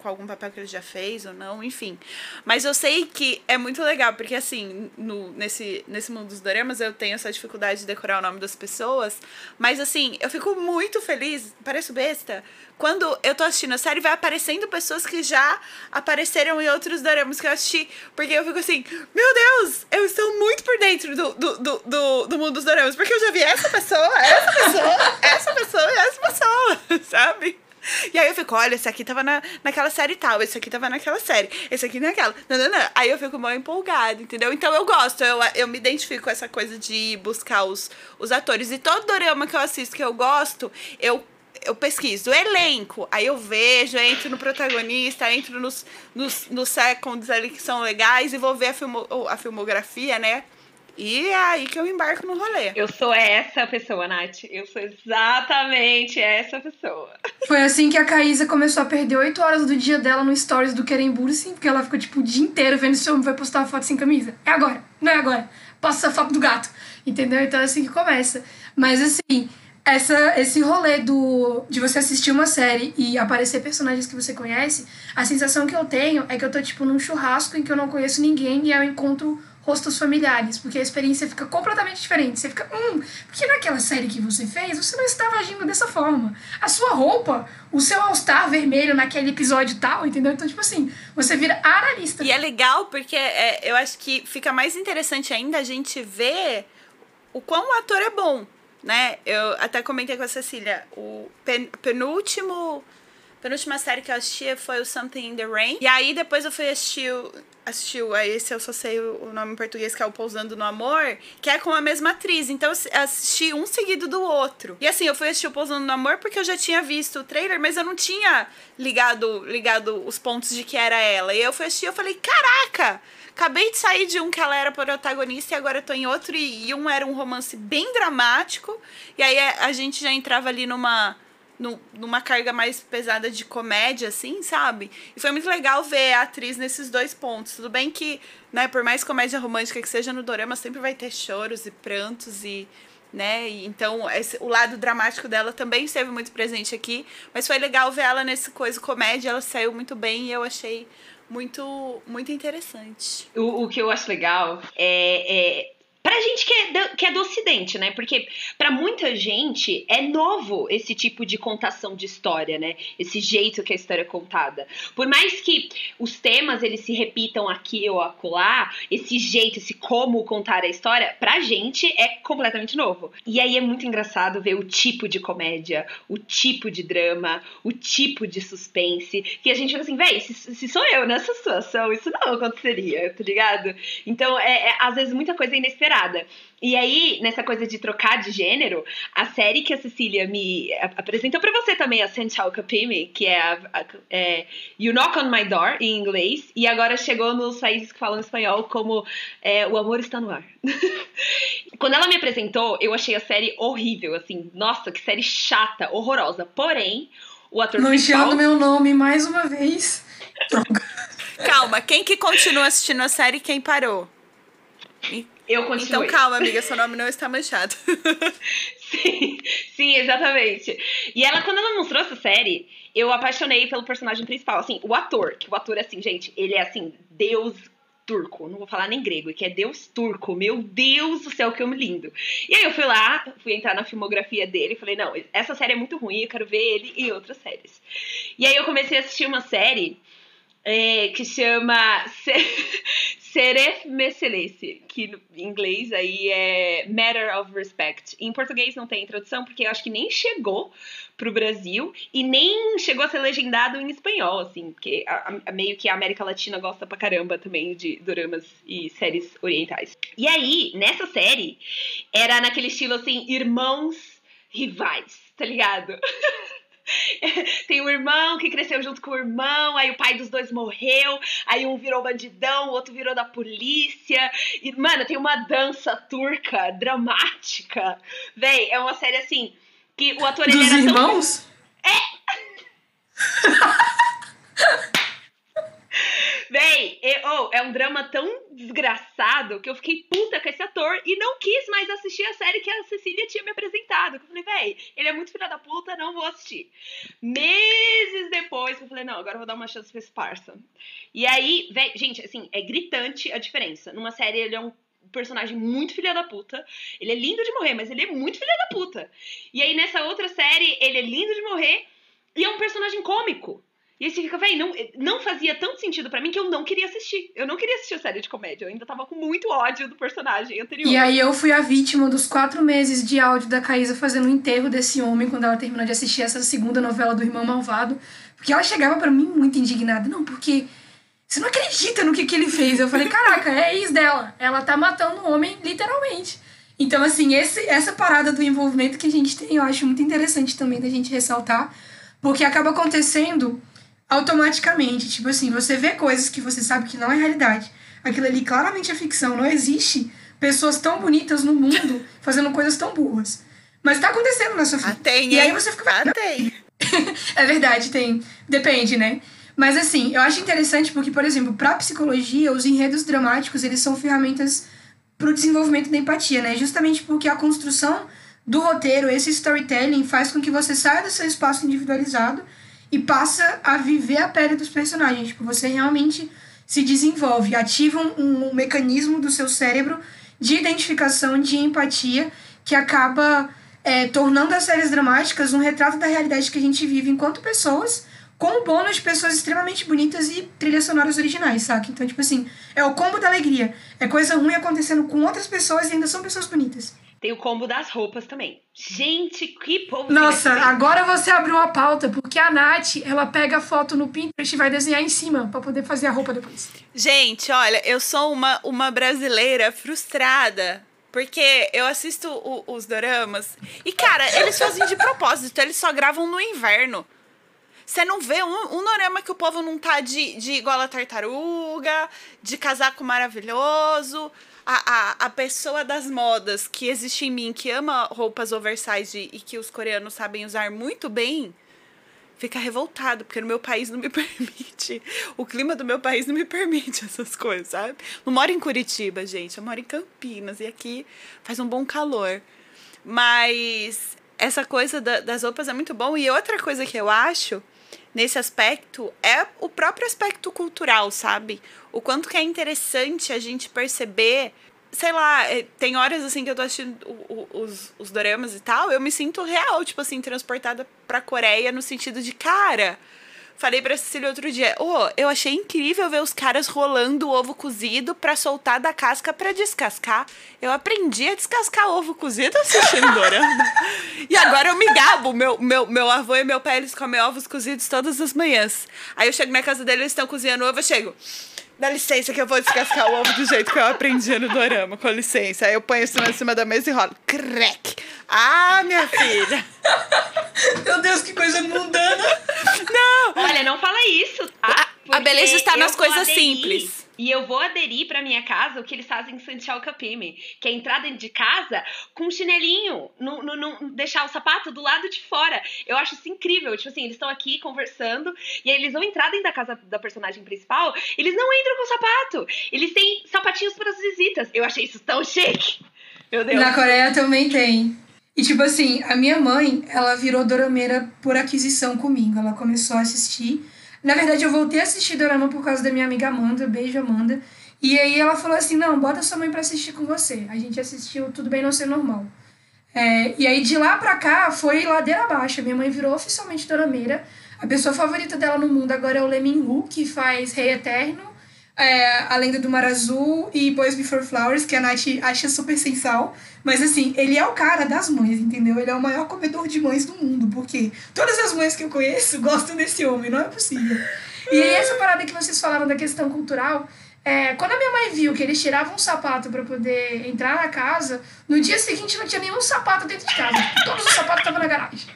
com algum papel que ele já fez ou não, enfim. Mas eu sei que é muito legal, porque assim, no, nesse, nesse mundo dos doramas eu tenho essa dificuldade de decorar o nome das pessoas, mas assim, eu fico muito feliz, pareço besta, quando eu tô assistindo a série vai aparecendo pessoas que já apareceram em outros doramas que eu assisti, porque eu fico assim, meu Deus, eu estou muito por dentro do, do, do, do, do mundo dos doramas, porque eu já vi essa pessoa, essa pessoa, essa pessoa e essa pessoa, sabe? E aí eu fico, olha, esse aqui tava na, naquela série tal, esse aqui tava naquela série, esse aqui naquela. Não, não, não. Aí eu fico mal empolgada, entendeu? Então eu gosto, eu, eu me identifico com essa coisa de buscar os, os atores. E todo dorama que eu assisto que eu gosto, eu eu pesquiso elenco, aí eu vejo, entro no protagonista, entro nos, nos, nos seconds ali que são legais e vou ver a, filmo, a filmografia, né? E é aí que eu embarco no rolê. Eu sou essa pessoa, Nath. Eu sou exatamente essa pessoa. Foi assim que a Caísa começou a perder oito horas do dia dela no stories do Keren Bursin, porque ela ficou tipo o dia inteiro vendo se o homem vai postar uma foto sem camisa. É agora, não é agora. Posta a foto do gato. Entendeu? Então é assim que começa. Mas assim, essa, esse rolê do, de você assistir uma série e aparecer personagens que você conhece, a sensação que eu tenho é que eu tô, tipo, num churrasco em que eu não conheço ninguém e eu encontro rostos familiares, porque a experiência fica completamente diferente. Você fica, hum, porque naquela série que você fez, você não estava agindo dessa forma. A sua roupa, o seu All-Star vermelho naquele episódio tal, entendeu? Então, tipo assim, você vira analista. E é legal porque é, eu acho que fica mais interessante ainda a gente ver o quão o ator é bom, né? Eu até comentei com a Cecília, o pen, penúltimo penúltima série que eu assisti foi o Something in the Rain. E aí depois eu fui assistir assistiu, aí esse eu só sei o nome em português, que é o Pousando no Amor, que é com a mesma atriz. Então eu assisti um seguido do outro. E assim, eu fui assistir o Pousando no Amor porque eu já tinha visto o trailer, mas eu não tinha ligado, ligado os pontos de que era ela. E eu fui assistir e eu falei, caraca! Acabei de sair de um que ela era protagonista e agora eu tô em outro, e um era um romance bem dramático. E aí a gente já entrava ali numa no, numa carga mais pesada de comédia, assim, sabe? E foi muito legal ver a atriz nesses dois pontos. Tudo bem que, né, por mais comédia romântica que seja no dorama, sempre vai ter choros e prantos e né? E então, esse, o lado dramático dela também esteve muito presente aqui, mas foi legal ver ela nesse coisa comédia, ela saiu muito bem e eu achei muito muito interessante. O, o que eu acho legal é, é Pra gente que é, do, que é do Ocidente, né? Porque para muita gente é novo esse tipo de contação de história, né? Esse jeito que a história é contada. Por mais que os temas eles se repitam aqui ou acolá, esse jeito, esse como contar a história, pra gente é completamente novo. E aí é muito engraçado ver o tipo de comédia, o tipo de drama, o tipo de suspense, que a gente fica assim, véi, se, se sou eu nessa situação, isso não aconteceria, tá ligado? Então, é, é às vezes muita coisa é e aí, nessa coisa de trocar de gênero, a série que a Cecília me apresentou para você também, a Senchal Kapimi, que é, a, a, é, You Knock on My Door, em inglês, e agora chegou nos países que falam espanhol como é, O Amor Está no Ar. Quando ela me apresentou, eu achei a série horrível, assim, nossa, que série chata, horrorosa. Porém, o ator Manchando meu nome mais uma vez. Calma, quem que continua assistindo a série e quem parou? Eu continuei. Então calma, amiga, seu nome não está manchado. sim, sim, exatamente. E ela, quando ela mostrou essa série, eu apaixonei pelo personagem principal. Assim, o ator, que o ator, assim, gente, ele é assim, Deus turco, não vou falar nem grego, que é deus turco. Meu Deus do céu, que homem lindo. E aí eu fui lá, fui entrar na filmografia dele e falei, não, essa série é muito ruim, eu quero ver ele e outras séries. E aí eu comecei a assistir uma série é, que chama Seref Meselese, que em inglês aí é Matter of Respect. Em português não tem tradução, porque eu acho que nem chegou pro Brasil e nem chegou a ser legendado em espanhol, assim, porque a, a, meio que a América Latina gosta pra caramba também de doramas e séries orientais. E aí, nessa série, era naquele estilo assim, irmãos rivais, tá ligado? Tem um irmão que cresceu junto com o irmão, aí o pai dos dois morreu, aí um virou bandidão, o outro virou da polícia. E, mano, tem uma dança turca dramática. Véi, é uma série assim que o ator Dos ele era irmãos? Tão... É! Véi, é, um drama tão desgraçado que eu fiquei puta com esse ator e não quis mais assistir a série que a Cecília tinha me apresentado. Eu falei, véi, ele é muito filho da puta, não vou assistir. Meses depois, eu falei, não, agora eu vou dar uma chance pra esse parça. E aí, véi, gente, assim, é gritante a diferença. Numa série ele é um personagem muito filha da puta. Ele é lindo de morrer, mas ele é muito filha da puta. E aí nessa outra série, ele é lindo de morrer e é um personagem cômico. E aí você fica, véi, não, não fazia tanto sentido para mim que eu não queria assistir. Eu não queria assistir a série de comédia. Eu ainda tava com muito ódio do personagem anterior. E aí eu fui a vítima dos quatro meses de áudio da Caísa fazendo o enterro desse homem quando ela terminou de assistir essa segunda novela do Irmão Malvado. Porque ela chegava para mim muito indignada. Não, porque você não acredita no que, que ele fez. Eu falei, caraca, é ex dela. Ela tá matando um homem literalmente. Então, assim, esse, essa parada do envolvimento que a gente tem, eu acho muito interessante também da gente ressaltar. Porque acaba acontecendo automaticamente. Tipo assim, você vê coisas que você sabe que não é realidade. Aquilo ali claramente é ficção. Não existe pessoas tão bonitas no mundo fazendo coisas tão burras. Mas tá acontecendo na sua vida. Ah, tem, e aí você fica. Ah, tem. é verdade, tem. Depende, né? Mas assim, eu acho interessante porque, por exemplo, para psicologia, os enredos dramáticos, eles são ferramentas para o desenvolvimento da empatia, né? Justamente porque a construção do roteiro, esse storytelling, faz com que você saia do seu espaço individualizado e passa a viver a pele dos personagens. Tipo, você realmente se desenvolve, ativa um, um mecanismo do seu cérebro de identificação, de empatia, que acaba é, tornando as séries dramáticas um retrato da realidade que a gente vive enquanto pessoas, com o bônus de pessoas extremamente bonitas e trilhas sonoras originais, saca? Então, tipo assim, é o combo da alegria. É coisa ruim acontecendo com outras pessoas e ainda são pessoas bonitas. Tem o combo das roupas também. Gente, que povo. Nossa, criativo. agora você abriu uma pauta, porque a Nath, ela pega a foto no Pinterest e vai desenhar em cima pra poder fazer a roupa depois. Gente, olha, eu sou uma, uma brasileira frustrada. Porque eu assisto o- os doramas e, cara, eles fazem de propósito, eles só gravam no inverno. Você não vê um, um dorama que o povo não tá de, de gola tartaruga, de casaco maravilhoso. A, a, a pessoa das modas que existe em mim, que ama roupas oversize e que os coreanos sabem usar muito bem, fica revoltado, porque no meu país não me permite. O clima do meu país não me permite essas coisas, sabe? Não moro em Curitiba, gente. Eu moro em Campinas e aqui faz um bom calor. Mas essa coisa da- das roupas é muito bom. E outra coisa que eu acho nesse aspecto é o próprio aspecto cultural, sabe? O quanto que é interessante a gente perceber. Sei lá, é, tem horas assim que eu tô assistindo os, os doramas e tal, eu me sinto real, tipo assim, transportada pra Coreia no sentido de, cara, Falei pra Cecília outro dia, ô, eu achei incrível ver os caras rolando o ovo cozido pra soltar da casca pra descascar. Eu aprendi a descascar ovo cozido assistindo Dorama. e agora eu me gabo. Meu, meu, meu avô e meu pai, eles comem ovos cozidos todas as manhãs. Aí eu chego na casa deles, eles estão cozinhando ovo, eu chego... Dá licença que eu vou descascar o ovo do jeito que eu aprendi no dorama, com licença. Aí eu ponho isso em cima da mesa e rolo. Crack! Ah, minha filha! Meu Deus, que coisa mundana! Não! Olha, não fala isso, tá? A- beleza está nas coisas aderir, simples. E eu vou aderir pra minha casa o que eles fazem em Santiago Capime, que é entrar dentro de casa com um chinelinho, no, no, no- deixar o sapato do lado de fora. Eu acho isso incrível. Tipo assim, eles estão aqui conversando e aí eles vão entrar dentro da casa da personagem principal, eles não entram com sapato. Eles têm sapatinhos para as visitas. Eu achei isso tão chique. Meu Deus. Na Coreia também tem. E tipo assim, a minha mãe, ela virou dorameira por aquisição comigo. Ela começou a assistir. Na verdade, eu voltei a assistir dorama por causa da minha amiga Amanda. Beijo, Amanda. E aí ela falou assim: não, bota sua mãe pra assistir com você. A gente assistiu Tudo Bem Não Ser Normal. É, e aí de lá pra cá foi ladeira abaixo. Minha mãe virou oficialmente dorameira. A pessoa favorita dela no mundo agora é o Hu, que faz Rei Eterno, é, A Lenda do Mar Azul e Boys Before Flowers, que a Nath acha super sensal. Mas assim, ele é o cara das mães, entendeu? Ele é o maior comedor de mães do mundo, porque todas as mães que eu conheço gostam desse homem, não é possível. E essa parada que vocês falaram da questão cultural, é, quando a minha mãe viu que eles tiravam um sapato para poder entrar na casa, no dia seguinte não tinha nenhum sapato dentro de casa. Todos os sapatos estavam na garagem.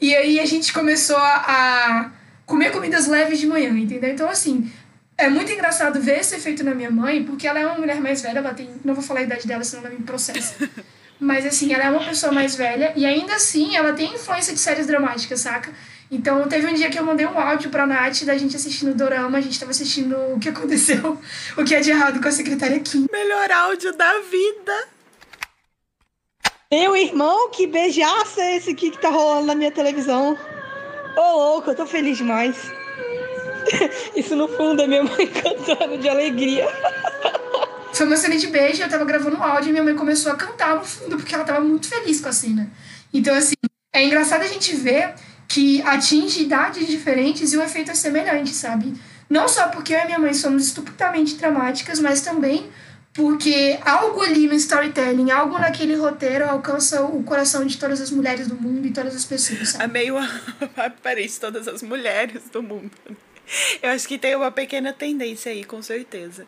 E aí a gente começou a comer comidas leves de manhã, entendeu? Então, assim, é muito engraçado ver esse efeito na minha mãe, porque ela é uma mulher mais velha, ela tem. Não vou falar a idade dela, senão ela me processa. Mas, assim, ela é uma pessoa mais velha e ainda assim ela tem influência de séries dramáticas, saca? Então, teve um dia que eu mandei um áudio pra Nath da gente assistindo o Dorama, a gente tava assistindo o que aconteceu, o que é de errado com a secretária Kim. Melhor áudio da vida. Meu irmão, que beijaça é esse aqui que tá rolando na minha televisão. Ô, louco, eu tô feliz demais. Isso no fundo é minha mãe cantando de alegria. Foi um excelente beijo, eu tava gravando um áudio e minha mãe começou a cantar no fundo, porque ela tava muito feliz com a cena. Então, assim, é engraçado a gente ver que atinge idades diferentes e o efeito é semelhante, sabe? Não só porque eu e minha mãe somos estupidamente dramáticas, mas também porque algo ali no storytelling, algo naquele roteiro alcança o coração de todas as mulheres do mundo e todas as pessoas. Sabe? Amei o aparente todas as mulheres do mundo. Eu acho que tem uma pequena tendência aí, com certeza.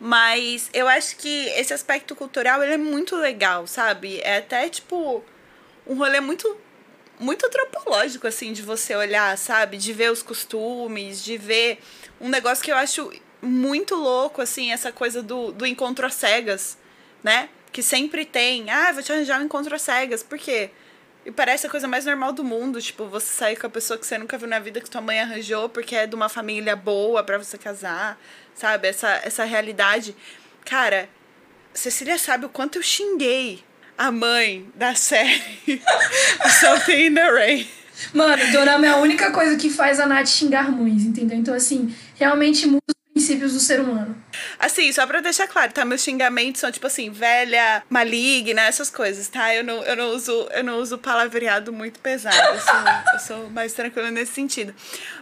Mas eu acho que esse aspecto cultural ele é muito legal, sabe? É até tipo um rolê muito muito antropológico, assim, de você olhar, sabe? De ver os costumes, de ver um negócio que eu acho muito louco, assim, essa coisa do, do encontro às cegas, né? Que sempre tem. Ah, vou te arranjar um encontro às cegas. Por quê? E parece a coisa mais normal do mundo, tipo, você sair com a pessoa que você nunca viu na vida que tua mãe arranjou porque é de uma família boa para você casar, sabe? Essa, essa realidade. Cara, Cecília sabe o quanto eu xinguei a mãe da série Something in the Rain. Mano, Dorama é a única coisa que faz a Nath xingar mães, entendeu? Então, assim, realmente princípios do ser humano. Assim, só pra deixar claro, tá? Meus xingamentos são tipo assim, velha, maligna, essas coisas, tá? Eu não, eu não, uso, eu não uso palavreado muito pesado. Eu sou, eu sou mais tranquila nesse sentido.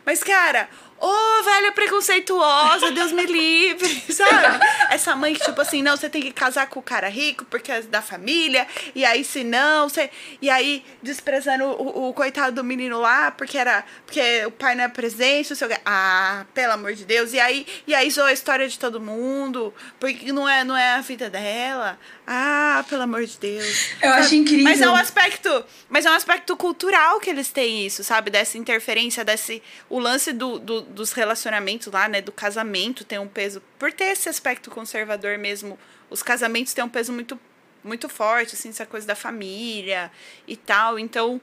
Mas, cara, Ô, oh, velha preconceituosa, Deus me livre, sabe? Essa mãe que, tipo assim, não, você tem que casar com o cara rico porque é da família, e aí se não, você. E aí desprezando o, o coitado do menino lá, porque era. Porque o pai não é presente, o seu. Ah, pelo amor de Deus. E aí, e aí zoa a história de todo mundo, porque não é, não é a vida dela. Ah, pelo amor de Deus. Eu sabe? acho incrível. Mas é um aspecto. Mas é um aspecto cultural que eles têm isso, sabe? Dessa interferência, desse. O lance do, do dos relacionamentos lá, né, do casamento tem um peso por ter esse aspecto conservador mesmo. Os casamentos têm um peso muito muito forte, assim, essa coisa da família e tal. Então,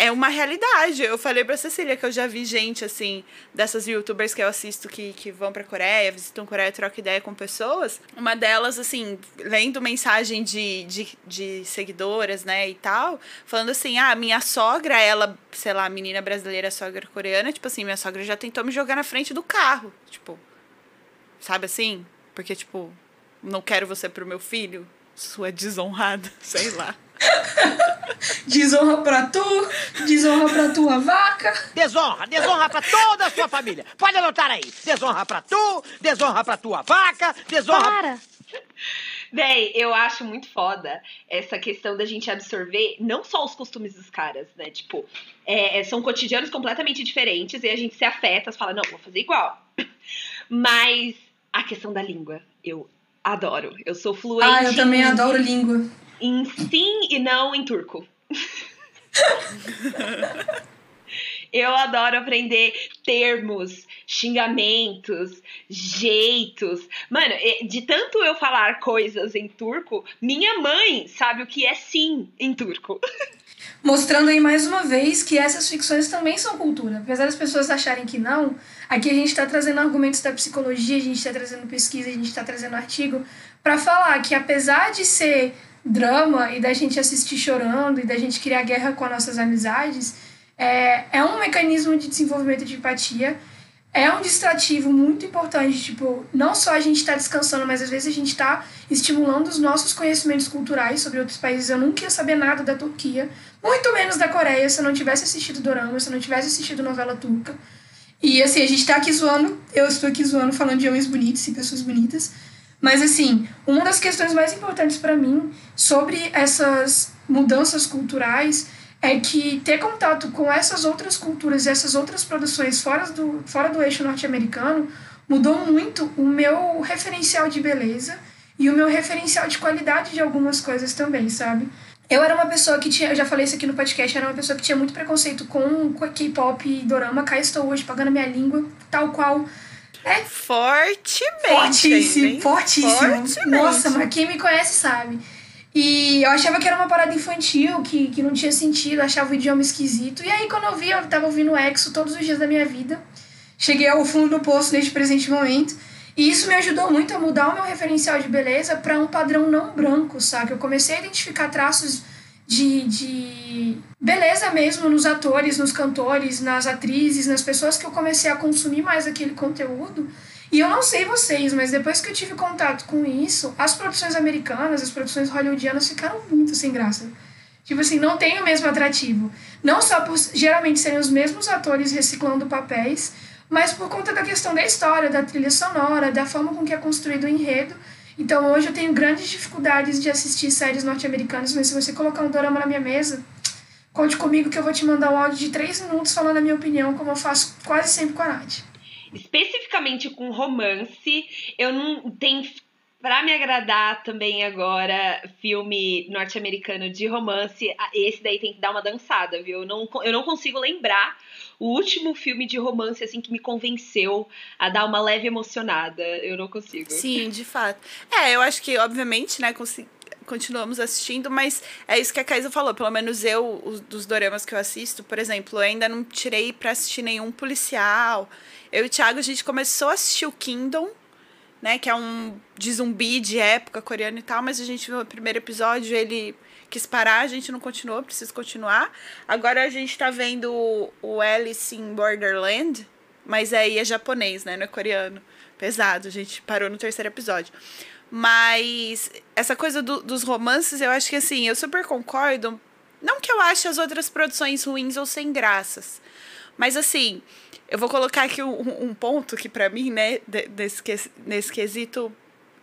é uma realidade. Eu falei pra Cecília que eu já vi gente, assim, dessas youtubers que eu assisto que, que vão pra Coreia, visitam Coreia, trocam ideia com pessoas. Uma delas, assim, lendo mensagem de, de, de seguidoras, né, e tal, falando assim: ah, minha sogra, ela, sei lá, menina brasileira, sogra coreana, tipo assim, minha sogra já tentou me jogar na frente do carro. Tipo, sabe assim? Porque, tipo, não quero você pro meu filho, sua desonrada, sei lá. Desonra pra tu, desonra pra tua vaca. Desonra, desonra pra toda a sua família. Pode anotar aí. Desonra pra tu, desonra pra tua vaca, desonra. Para! Véi, eu acho muito foda essa questão da gente absorver não só os costumes dos caras, né? Tipo, é, é são cotidianos completamente diferentes e a gente se afeta, fala, não, vou fazer igual. Mas a questão da língua, eu adoro. Eu sou fluente. Ah, eu também adoro língua em sim e não em turco. Eu adoro aprender termos, xingamentos, jeitos. Mano, de tanto eu falar coisas em turco, minha mãe sabe o que é sim em turco. Mostrando aí mais uma vez que essas ficções também são cultura. Apesar das pessoas acharem que não, aqui a gente está trazendo argumentos da psicologia, a gente está trazendo pesquisa, a gente está trazendo artigo para falar que apesar de ser drama e da gente assistir chorando e da gente criar guerra com as nossas amizades, é, é um mecanismo de desenvolvimento de empatia. é um distrativo muito importante, tipo, não só a gente está descansando, mas às vezes a gente está estimulando os nossos conhecimentos culturais sobre outros países. Eu nunca ia saber nada da Turquia, muito menos da Coreia, se eu não tivesse assistido Dorama, se eu não tivesse assistido novela turca. E assim, a gente tá aqui zoando, eu estou aqui zoando falando de homens bonitos e pessoas bonitas, mas assim, uma das questões mais importantes para mim sobre essas mudanças culturais é que ter contato com essas outras culturas e essas outras produções fora do, fora do eixo norte-americano mudou muito o meu referencial de beleza e o meu referencial de qualidade de algumas coisas também, sabe? Eu era uma pessoa que tinha, eu já falei isso aqui no podcast, era uma pessoa que tinha muito preconceito com K-pop e dorama. Cá estou hoje pagando minha língua, tal qual. É fortemente. Fortíssimo, fortíssimo. Fortemente. Nossa, mas quem me conhece sabe. E eu achava que era uma parada infantil, que, que não tinha sentido, achava o idioma esquisito. E aí, quando eu vi, eu tava ouvindo EXO todos os dias da minha vida. Cheguei ao fundo do poço neste presente momento. E isso me ajudou muito a mudar o meu referencial de beleza para um padrão não branco, sabe? Eu comecei a identificar traços de, de beleza mesmo nos atores, nos cantores, nas atrizes, nas pessoas que eu comecei a consumir mais aquele conteúdo. E eu não sei vocês, mas depois que eu tive contato com isso, as produções americanas, as produções hollywoodianas ficaram muito sem graça. Tipo assim, não tem o mesmo atrativo. Não só por geralmente serem os mesmos atores reciclando papéis, mas por conta da questão da história, da trilha sonora, da forma com que é construído o enredo. Então hoje eu tenho grandes dificuldades de assistir séries norte-americanas, mas se você colocar um drama na minha mesa, conte comigo que eu vou te mandar um áudio de três minutos falando a minha opinião, como eu faço quase sempre com a Nath especificamente com romance, eu não tenho para me agradar também agora, filme norte-americano de romance, esse daí tem que dar uma dançada, viu? Eu não, eu não consigo lembrar o último filme de romance assim que me convenceu a dar uma leve emocionada. Eu não consigo. Sim, de fato. É, eu acho que, obviamente, né, continuamos assistindo, mas é isso que a Kaisa falou. Pelo menos eu, os, dos doramas que eu assisto, por exemplo, eu ainda não tirei pra assistir nenhum policial. Eu e o Thiago, a gente começou a assistir o Kingdom, né? Que é um de zumbi de época coreano e tal, mas a gente viu o primeiro episódio, ele quis parar, a gente não continuou, precisa continuar. Agora a gente tá vendo o Alice in Borderland, mas aí é japonês, né? Não é coreano. Pesado, a gente parou no terceiro episódio. Mas essa coisa do, dos romances, eu acho que assim, eu super concordo. Não que eu ache as outras produções ruins ou sem graças. Mas assim, eu vou colocar aqui um, um ponto que para mim, né, nesse quesito,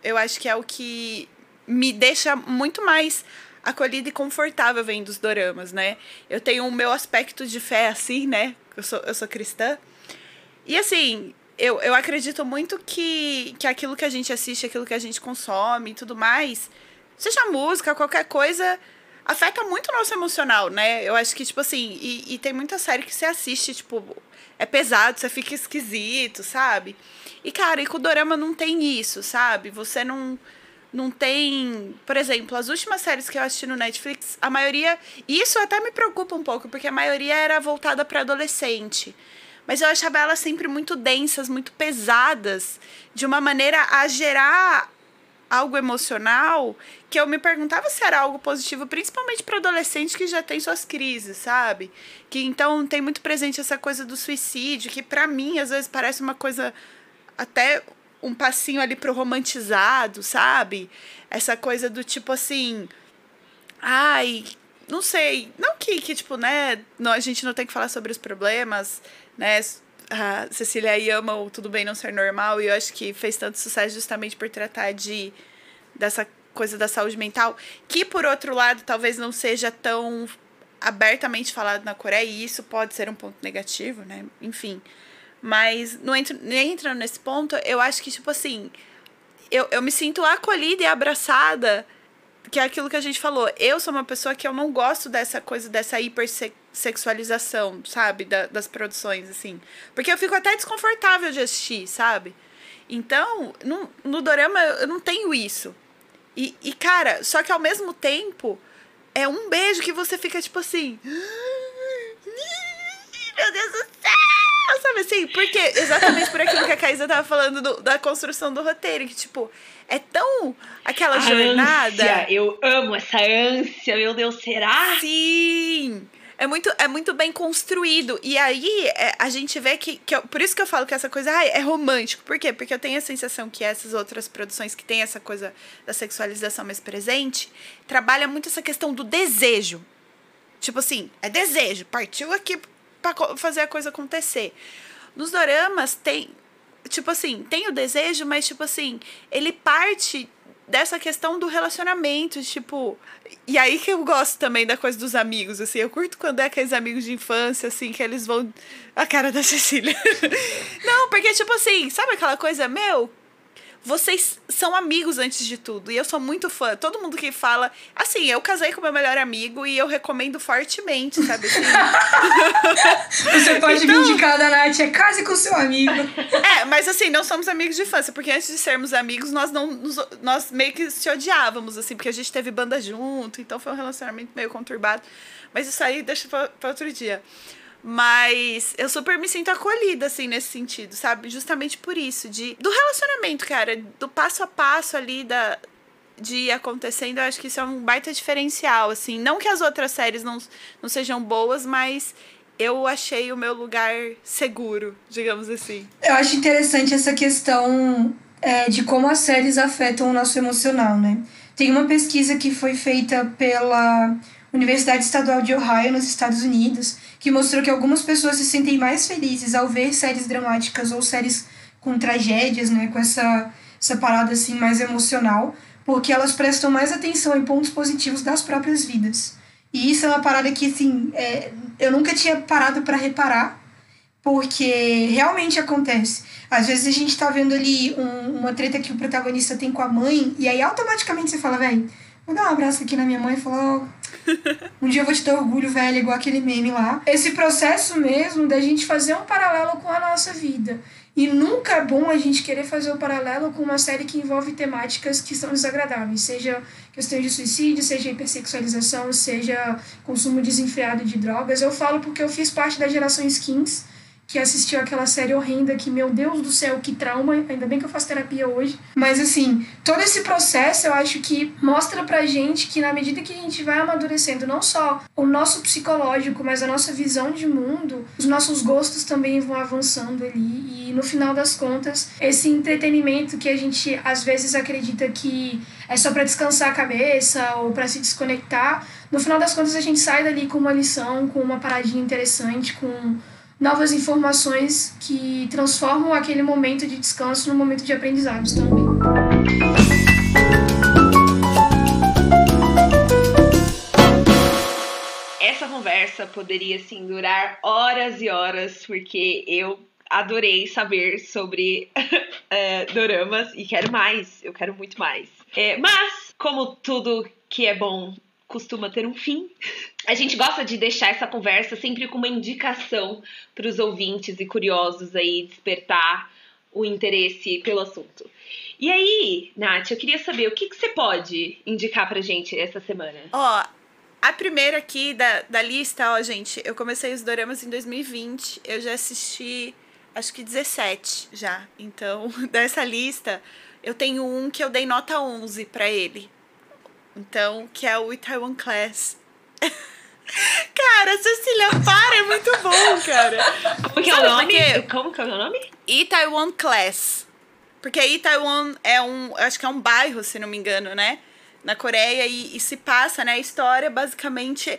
eu acho que é o que me deixa muito mais acolhida e confortável vendo os doramas, né? Eu tenho o meu aspecto de fé assim, né? Eu sou, eu sou cristã. E assim, eu, eu acredito muito que, que aquilo que a gente assiste, aquilo que a gente consome e tudo mais, seja música, qualquer coisa, afeta muito o nosso emocional, né? Eu acho que, tipo assim, e, e tem muita série que você assiste, tipo, é pesado, você fica esquisito, sabe? E, cara, e com o Dorama não tem isso, sabe? Você não. Não tem. Por exemplo, as últimas séries que eu assisti no Netflix, a maioria. Isso até me preocupa um pouco, porque a maioria era voltada para adolescente. Mas eu achava elas sempre muito densas, muito pesadas, de uma maneira a gerar algo emocional que eu me perguntava se era algo positivo, principalmente para adolescentes que já tem suas crises, sabe? Que então tem muito presente essa coisa do suicídio, que para mim às vezes parece uma coisa até um passinho ali pro romantizado, sabe? Essa coisa do tipo assim, ai, não sei, não que, que tipo, né, não, a gente não tem que falar sobre os problemas, né? A Cecília aí ama o Tudo Bem Não Ser Normal e eu acho que fez tanto sucesso justamente por tratar de dessa coisa da saúde mental, que por outro lado talvez não seja tão abertamente falado na Coreia, e isso pode ser um ponto negativo, né? Enfim. Mas não entro, nem entrando nesse ponto, eu acho que, tipo assim, eu, eu me sinto acolhida e abraçada, que é aquilo que a gente falou. Eu sou uma pessoa que eu não gosto dessa coisa, dessa hipersexualização, sabe? Da, das produções, assim. Porque eu fico até desconfortável de assistir, sabe? Então, no, no Dorama eu não tenho isso. E, e, cara, só que ao mesmo tempo, é um beijo que você fica tipo assim. Meu Deus do céu! Sabe assim? Porque exatamente por aquilo que a Caísa tava falando do, da construção do roteiro, que, tipo, é tão aquela a jornada. Ânsia, eu amo essa ânsia, meu Deus, será? Sim! É muito, é muito bem construído. E aí é, a gente vê que, que eu, Por isso que eu falo que essa coisa ai, é romântico. Por quê? Porque eu tenho a sensação que essas outras produções que tem essa coisa da sexualização mais presente trabalha muito essa questão do desejo. Tipo assim, é desejo. Partiu aqui pra fazer a coisa acontecer. Nos doramas tem. Tipo assim, tem o desejo, mas tipo assim, ele parte dessa questão do relacionamento, tipo. E aí que eu gosto também da coisa dos amigos, assim. Eu curto quando é aqueles amigos de infância, assim, que eles vão. A cara da Cecília. Não, porque, tipo assim, sabe aquela coisa, meu, vocês são amigos antes de tudo. E eu sou muito fã. Todo mundo que fala. Assim, eu casei com meu melhor amigo e eu recomendo fortemente, sabe? Assim. Você pode então... me indicar da Nath, é case com seu amigo. É, mas assim, não somos amigos de infância, porque antes de sermos amigos, nós não. Nos, nós meio que se odiávamos, assim, porque a gente teve banda junto, então foi um relacionamento meio conturbado. Mas isso aí deixa pra, pra outro dia. Mas eu super me sinto acolhida, assim, nesse sentido, sabe? Justamente por isso, de do relacionamento, cara, do passo a passo ali da, de ir acontecendo, eu acho que isso é um baita diferencial, assim. Não que as outras séries não, não sejam boas, mas eu achei o meu lugar seguro, digamos assim. Eu acho interessante essa questão é, de como as séries afetam o nosso emocional, né? Tem uma pesquisa que foi feita pela Universidade Estadual de Ohio, nos Estados Unidos, que mostrou que algumas pessoas se sentem mais felizes ao ver séries dramáticas ou séries com tragédias, né, com essa, essa parada assim mais emocional, porque elas prestam mais atenção em pontos positivos das próprias vidas. E isso é uma parada que, assim, é, eu nunca tinha parado para reparar, porque realmente acontece. Às vezes a gente tá vendo ali um, uma treta que o protagonista tem com a mãe, e aí automaticamente você fala, velho, vou dar um abraço aqui na minha mãe e falar, um dia eu vou te dar orgulho, velho, igual aquele meme lá. Esse processo mesmo da gente fazer um paralelo com a nossa vida. E nunca é bom a gente querer fazer o um paralelo com uma série que envolve temáticas que são desagradáveis, seja questão de suicídio, seja hipersexualização, seja consumo desenfreado de drogas. Eu falo porque eu fiz parte da geração skins que assistiu aquela série horrenda que, meu Deus do céu, que trauma. Ainda bem que eu faço terapia hoje. Mas, assim, todo esse processo eu acho que mostra pra gente que, na medida que a gente vai amadurecendo, não só o nosso psicológico, mas a nossa visão de mundo, os nossos gostos também vão avançando ali. E, no final das contas, esse entretenimento que a gente às vezes acredita que é só para descansar a cabeça ou para se desconectar, no final das contas a gente sai dali com uma lição, com uma paradinha interessante, com novas informações que transformam aquele momento de descanso num momento de aprendizados também. Essa conversa poderia assim durar horas e horas, porque eu adorei saber sobre é, doramas e quero mais, eu quero muito mais. É, mas, como tudo que é bom costuma ter um fim. A gente gosta de deixar essa conversa sempre com uma indicação para os ouvintes e curiosos aí despertar o interesse pelo assunto. E aí, Nath, eu queria saber o que, que você pode indicar pra gente essa semana? Ó, a primeira aqui da, da lista, ó, gente, eu comecei os doramas em 2020, eu já assisti acho que 17 já. Então, dessa lista, eu tenho um que eu dei nota 11 para ele. Então, que é o Itaewon Class. cara, Cecília, para, é muito bom, cara. Como que é o nome? Porque... Como que é o nome? Itaewon Class. Porque Itaewon é um, acho que é um bairro, se não me engano, né? Na Coreia e, e se passa, né? A história basicamente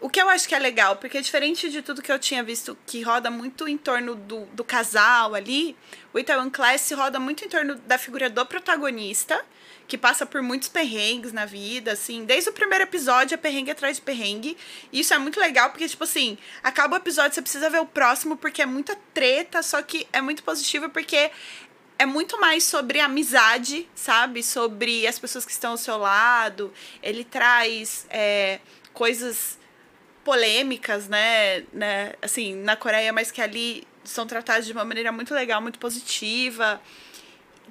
o que eu acho que é legal, porque diferente de tudo que eu tinha visto que roda muito em torno do, do casal ali, o Itaewon Class roda muito em torno da figura do protagonista que passa por muitos perrengues na vida, assim. Desde o primeiro episódio é perrengue atrás de perrengue. E isso é muito legal, porque, tipo assim, acaba o episódio, você precisa ver o próximo, porque é muita treta, só que é muito positivo, porque é muito mais sobre amizade, sabe? Sobre as pessoas que estão ao seu lado. Ele traz é, coisas polêmicas, né? né? Assim, na Coreia, mas que ali são tratadas de uma maneira muito legal, muito positiva.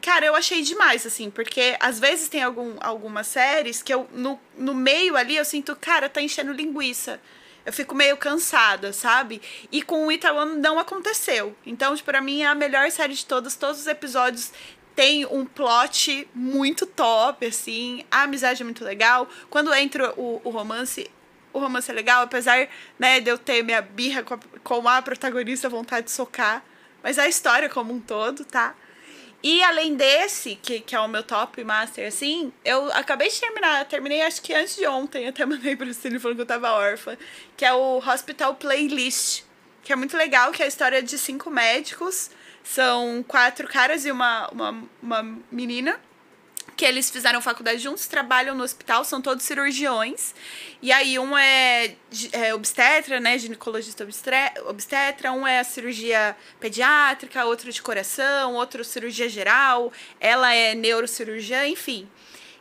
Cara, eu achei demais, assim, porque às vezes tem algum, algumas séries que eu, no, no meio ali, eu sinto, cara, tá enchendo linguiça. Eu fico meio cansada, sabe? E com o Itaewon não aconteceu. Então, tipo, pra mim é a melhor série de todas. Todos os episódios tem um plot muito top, assim. A amizade é muito legal. Quando entra o, o romance, o romance é legal, apesar né, de eu ter minha birra com a, com a protagonista, vontade de socar. Mas a história como um todo, tá? E além desse, que, que é o meu top master, assim, eu acabei de terminar, terminei acho que antes de ontem, até mandei pro Cine falando que eu tava órfã, que é o Hospital Playlist, que é muito legal, que é a história de cinco médicos, são quatro caras e uma, uma, uma menina, que eles fizeram faculdade juntos, trabalham no hospital, são todos cirurgiões. E aí um é, é obstetra, né, ginecologista obstetra, um é cirurgia pediátrica, outro de coração, outro cirurgia geral, ela é neurocirurgiã, enfim.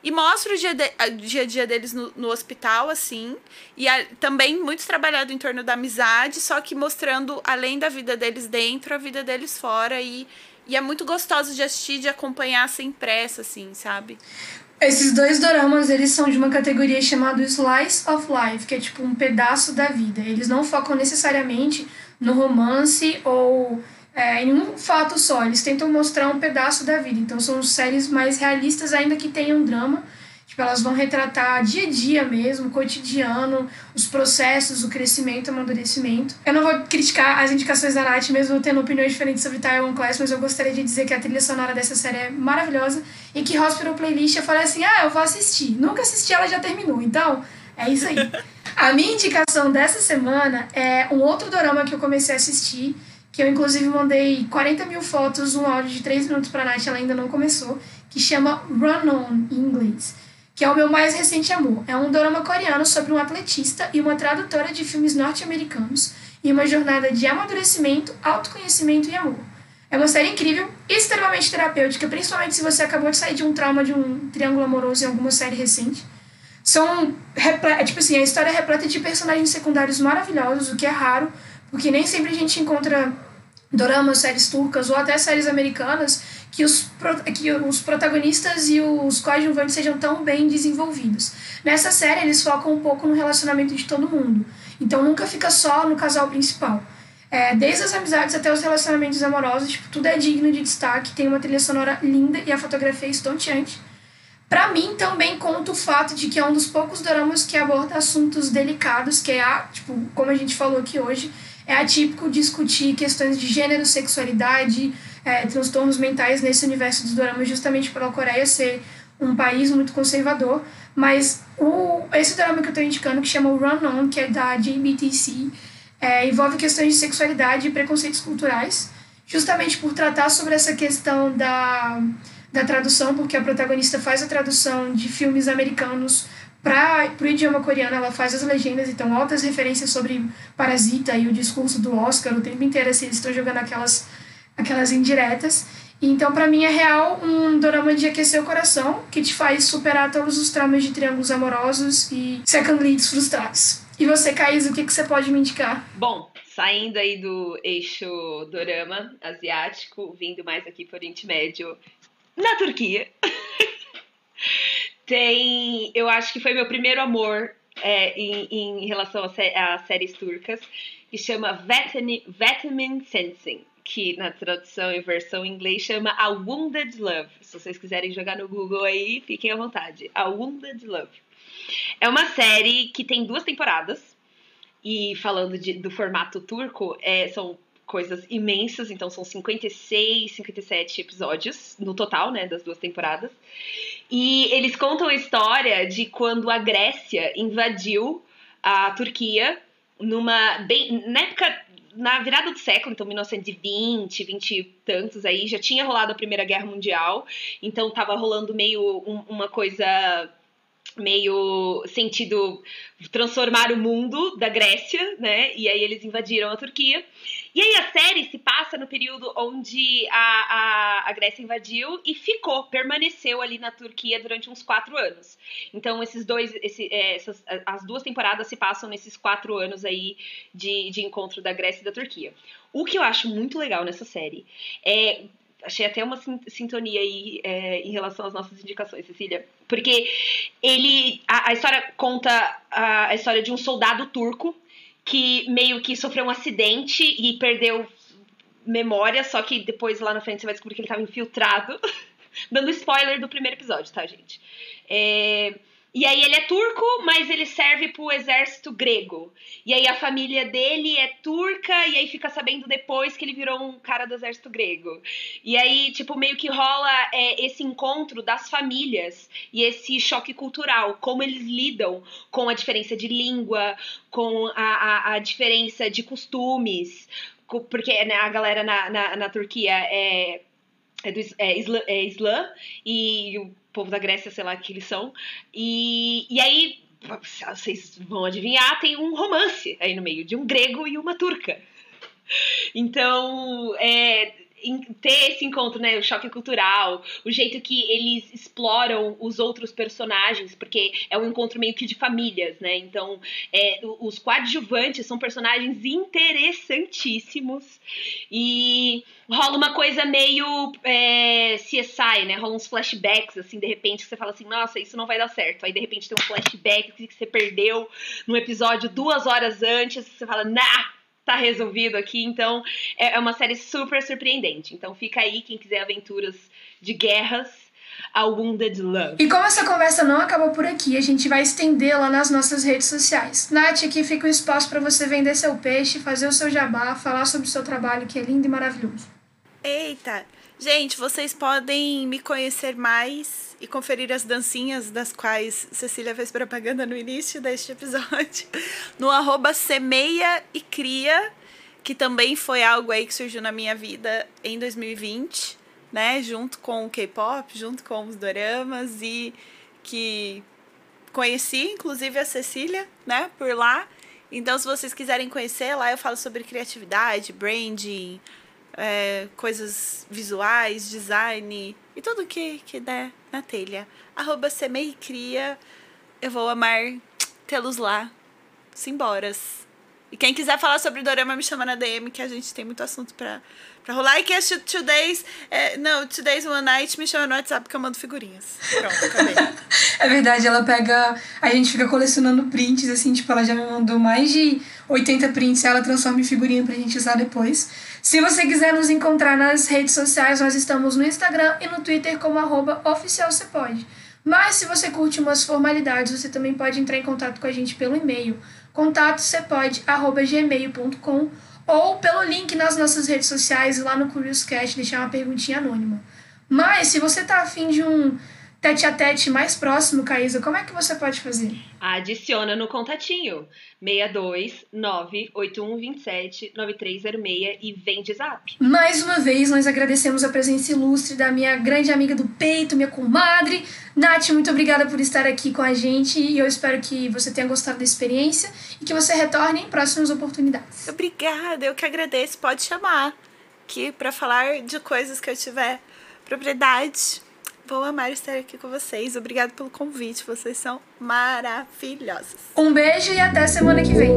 E mostra o dia, de, dia a dia deles no, no hospital, assim. E a, também muito trabalhado em torno da amizade, só que mostrando, além da vida deles dentro, a vida deles fora. E e é muito gostoso de assistir, de acompanhar sem pressa, assim, sabe? Esses dois doramas, eles são de uma categoria chamada Slice of Life, que é tipo um pedaço da vida. Eles não focam necessariamente no romance ou é, em um fato só. Eles tentam mostrar um pedaço da vida. Então são séries mais realistas, ainda que tenham drama, Tipo, elas vão retratar dia a dia mesmo, cotidiano, os processos, o crescimento, o amadurecimento. Eu não vou criticar as indicações da Nath, mesmo tendo opiniões diferentes sobre Taiwan Class, mas eu gostaria de dizer que a trilha sonora dessa série é maravilhosa e que Hospital Playlist eu falei assim: ah, eu vou assistir. Nunca assisti, ela já terminou. Então, é isso aí. A minha indicação dessa semana é um outro dorama que eu comecei a assistir, que eu inclusive mandei 40 mil fotos, um áudio de 3 minutos pra Nath, ela ainda não começou, que chama Run On em inglês que é o meu mais recente amor. É um drama coreano sobre um atletista e uma tradutora de filmes norte-americanos e uma jornada de amadurecimento, autoconhecimento e amor. É uma série incrível, extremamente terapêutica, principalmente se você acabou de sair de um trauma de um triângulo amoroso em alguma série recente. São, é, tipo assim, a história é repleta de personagens secundários maravilhosos, o que é raro, porque nem sempre a gente encontra doramas, séries turcas ou até séries americanas que os, que os protagonistas e os coadjuvantes sejam tão bem desenvolvidos. Nessa série, eles focam um pouco no relacionamento de todo mundo. Então, nunca fica só no casal principal. É, desde as amizades até os relacionamentos amorosos, tipo, tudo é digno de destaque, tem uma trilha sonora linda e a fotografia é estonteante. Para mim, também conta o fato de que é um dos poucos dramas que aborda assuntos delicados, que é, a, tipo, como a gente falou aqui hoje, é atípico discutir questões de gênero, sexualidade, é, transtornos mentais nesse universo dos doramas, justamente pela Coreia ser um país muito conservador. Mas o, esse drama que eu estou indicando, que chama Run On, que é da JBTC, é, envolve questões de sexualidade e preconceitos culturais, justamente por tratar sobre essa questão da, da tradução, porque a protagonista faz a tradução de filmes americanos para o idioma coreano, ela faz as legendas, então altas referências sobre Parasita e o discurso do Oscar o tempo inteiro, assim, eles estão jogando aquelas aquelas indiretas. Então, para mim, é real um dorama de aquecer o coração, que te faz superar todos os traumas de triângulos amorosos e second leads frustrados. E você, Caís, o que, que você pode me indicar? Bom, saindo aí do eixo dorama asiático, vindo mais aqui para o Oriente Médio, na Turquia. Tem, eu acho que foi meu primeiro amor é, em, em relação a, sé a séries turcas, que chama Vitamin, Sensing que na tradução em versão em inglês chama A Wounded Love. Se vocês quiserem jogar no Google aí, fiquem à vontade. A Wounded Love. É uma série que tem duas temporadas. E falando de, do formato turco, é, são coisas imensas, então são 56, 57 episódios no total, né, das duas temporadas. E eles contam a história de quando a Grécia invadiu a Turquia numa bem na época na virada do século, então 1920, 20 e tantos aí, já tinha rolado a Primeira Guerra Mundial, então tava rolando meio um, uma coisa meio sentido transformar o mundo da Grécia, né? E aí eles invadiram a Turquia. E aí a série se passa no período onde a, a, a Grécia invadiu e ficou, permaneceu ali na Turquia durante uns quatro anos. Então esses dois, esse, é, essas, as duas temporadas se passam nesses quatro anos aí de, de encontro da Grécia e da Turquia. O que eu acho muito legal nessa série é achei até uma sintonia aí é, em relação às nossas indicações, Cecília. Porque ele. A, a história conta a, a, história de um soldado turco que meio que sofreu um acidente e perdeu memória, só que depois lá na frente você vai descobrir que ele estava infiltrado. Dando spoiler do primeiro episódio, tá, gente? É, E aí ele é turco, mas ele serve pro exército grego. E aí a família dele é turca, e aí fica sabendo depois que ele virou um cara do exército grego. E aí, tipo, meio que rola é, esse encontro das famílias e esse choque cultural, como eles lidam com a diferença de língua, com a, a, a diferença de costumes, porque né, a galera na, na, na Turquia é é, do, é, é islã e o povo da Grécia, sei lá que eles são. E, e aí, vocês vão adivinhar, tem um romance aí no meio, de um grego e uma turca. Então, é, ter esse encontro, né, o choque cultural, o jeito que eles exploram os outros personagens, porque é um encontro meio que de famílias, né? Então, é, os coadjuvantes são personagens interessantíssimos e rola uma coisa meio é, CSI, né? Rola uns flashbacks, assim, de repente, que você fala assim, nossa, isso não vai dar certo. Aí, de repente, tem um flashback que você perdeu no episódio duas horas antes, você fala, nah, tá resolvido aqui. Então, é, é uma série super surpreendente. Então, fica aí quem quiser aventuras de guerras ao Wounded Love. E como essa conversa não acabou por aqui, a gente vai estendê-la nas nossas redes sociais. Nath, aqui fica o espaço para você vender seu peixe, fazer o seu jabá, falar sobre o seu trabalho, que é lindo e maravilhoso. Eita! Gente, vocês podem me conhecer mais e conferir as dancinhas das quais Cecília fez propaganda no início deste episódio no arroba semeia e cria, que também foi algo aí que surgiu na minha vida em 2020, né? Junto com o K-pop, junto com os doramas e que conheci inclusive a Cecília, né, por lá. Então, se vocês quiserem conhecer, lá eu falo sobre criatividade, branding, é, coisas visuais, design e tudo que, que der na telha. Arroba Cria. Eu vou amar tê-los lá. Simboras. E quem quiser falar sobre Dorama, me chama na DM, que a gente tem muito assunto pra, pra rolar. E que é Today's. É, não, Today's One Night me chama no WhatsApp que eu mando figurinhas. Pronto, acabei. é verdade, ela pega. A gente fica colecionando prints, assim, tipo, ela já me mandou mais de 80 prints ela transforma em figurinha pra gente usar depois. Se você quiser nos encontrar nas redes sociais, nós estamos no Instagram e no Twitter como arroba oficialcepode. Mas se você curte umas formalidades, você também pode entrar em contato com a gente pelo e-mail contatosepode.gmail.com ou pelo link nas nossas redes sociais lá no Curious Cat deixar uma perguntinha anônima. Mas se você tá afim de um tete a tete mais próximo, Caísa, como é que você pode fazer? Adiciona no contatinho 62981279306 e vem de zap. Mais uma vez, nós agradecemos a presença ilustre da minha grande amiga do peito, minha comadre. Nath, muito obrigada por estar aqui com a gente e eu espero que você tenha gostado da experiência e que você retorne em próximas oportunidades. Obrigada, eu que agradeço. Pode chamar aqui para falar de coisas que eu tiver propriedade Vou amar estar aqui com vocês. Obrigada pelo convite. Vocês são maravilhosas. Um beijo e até semana que vem.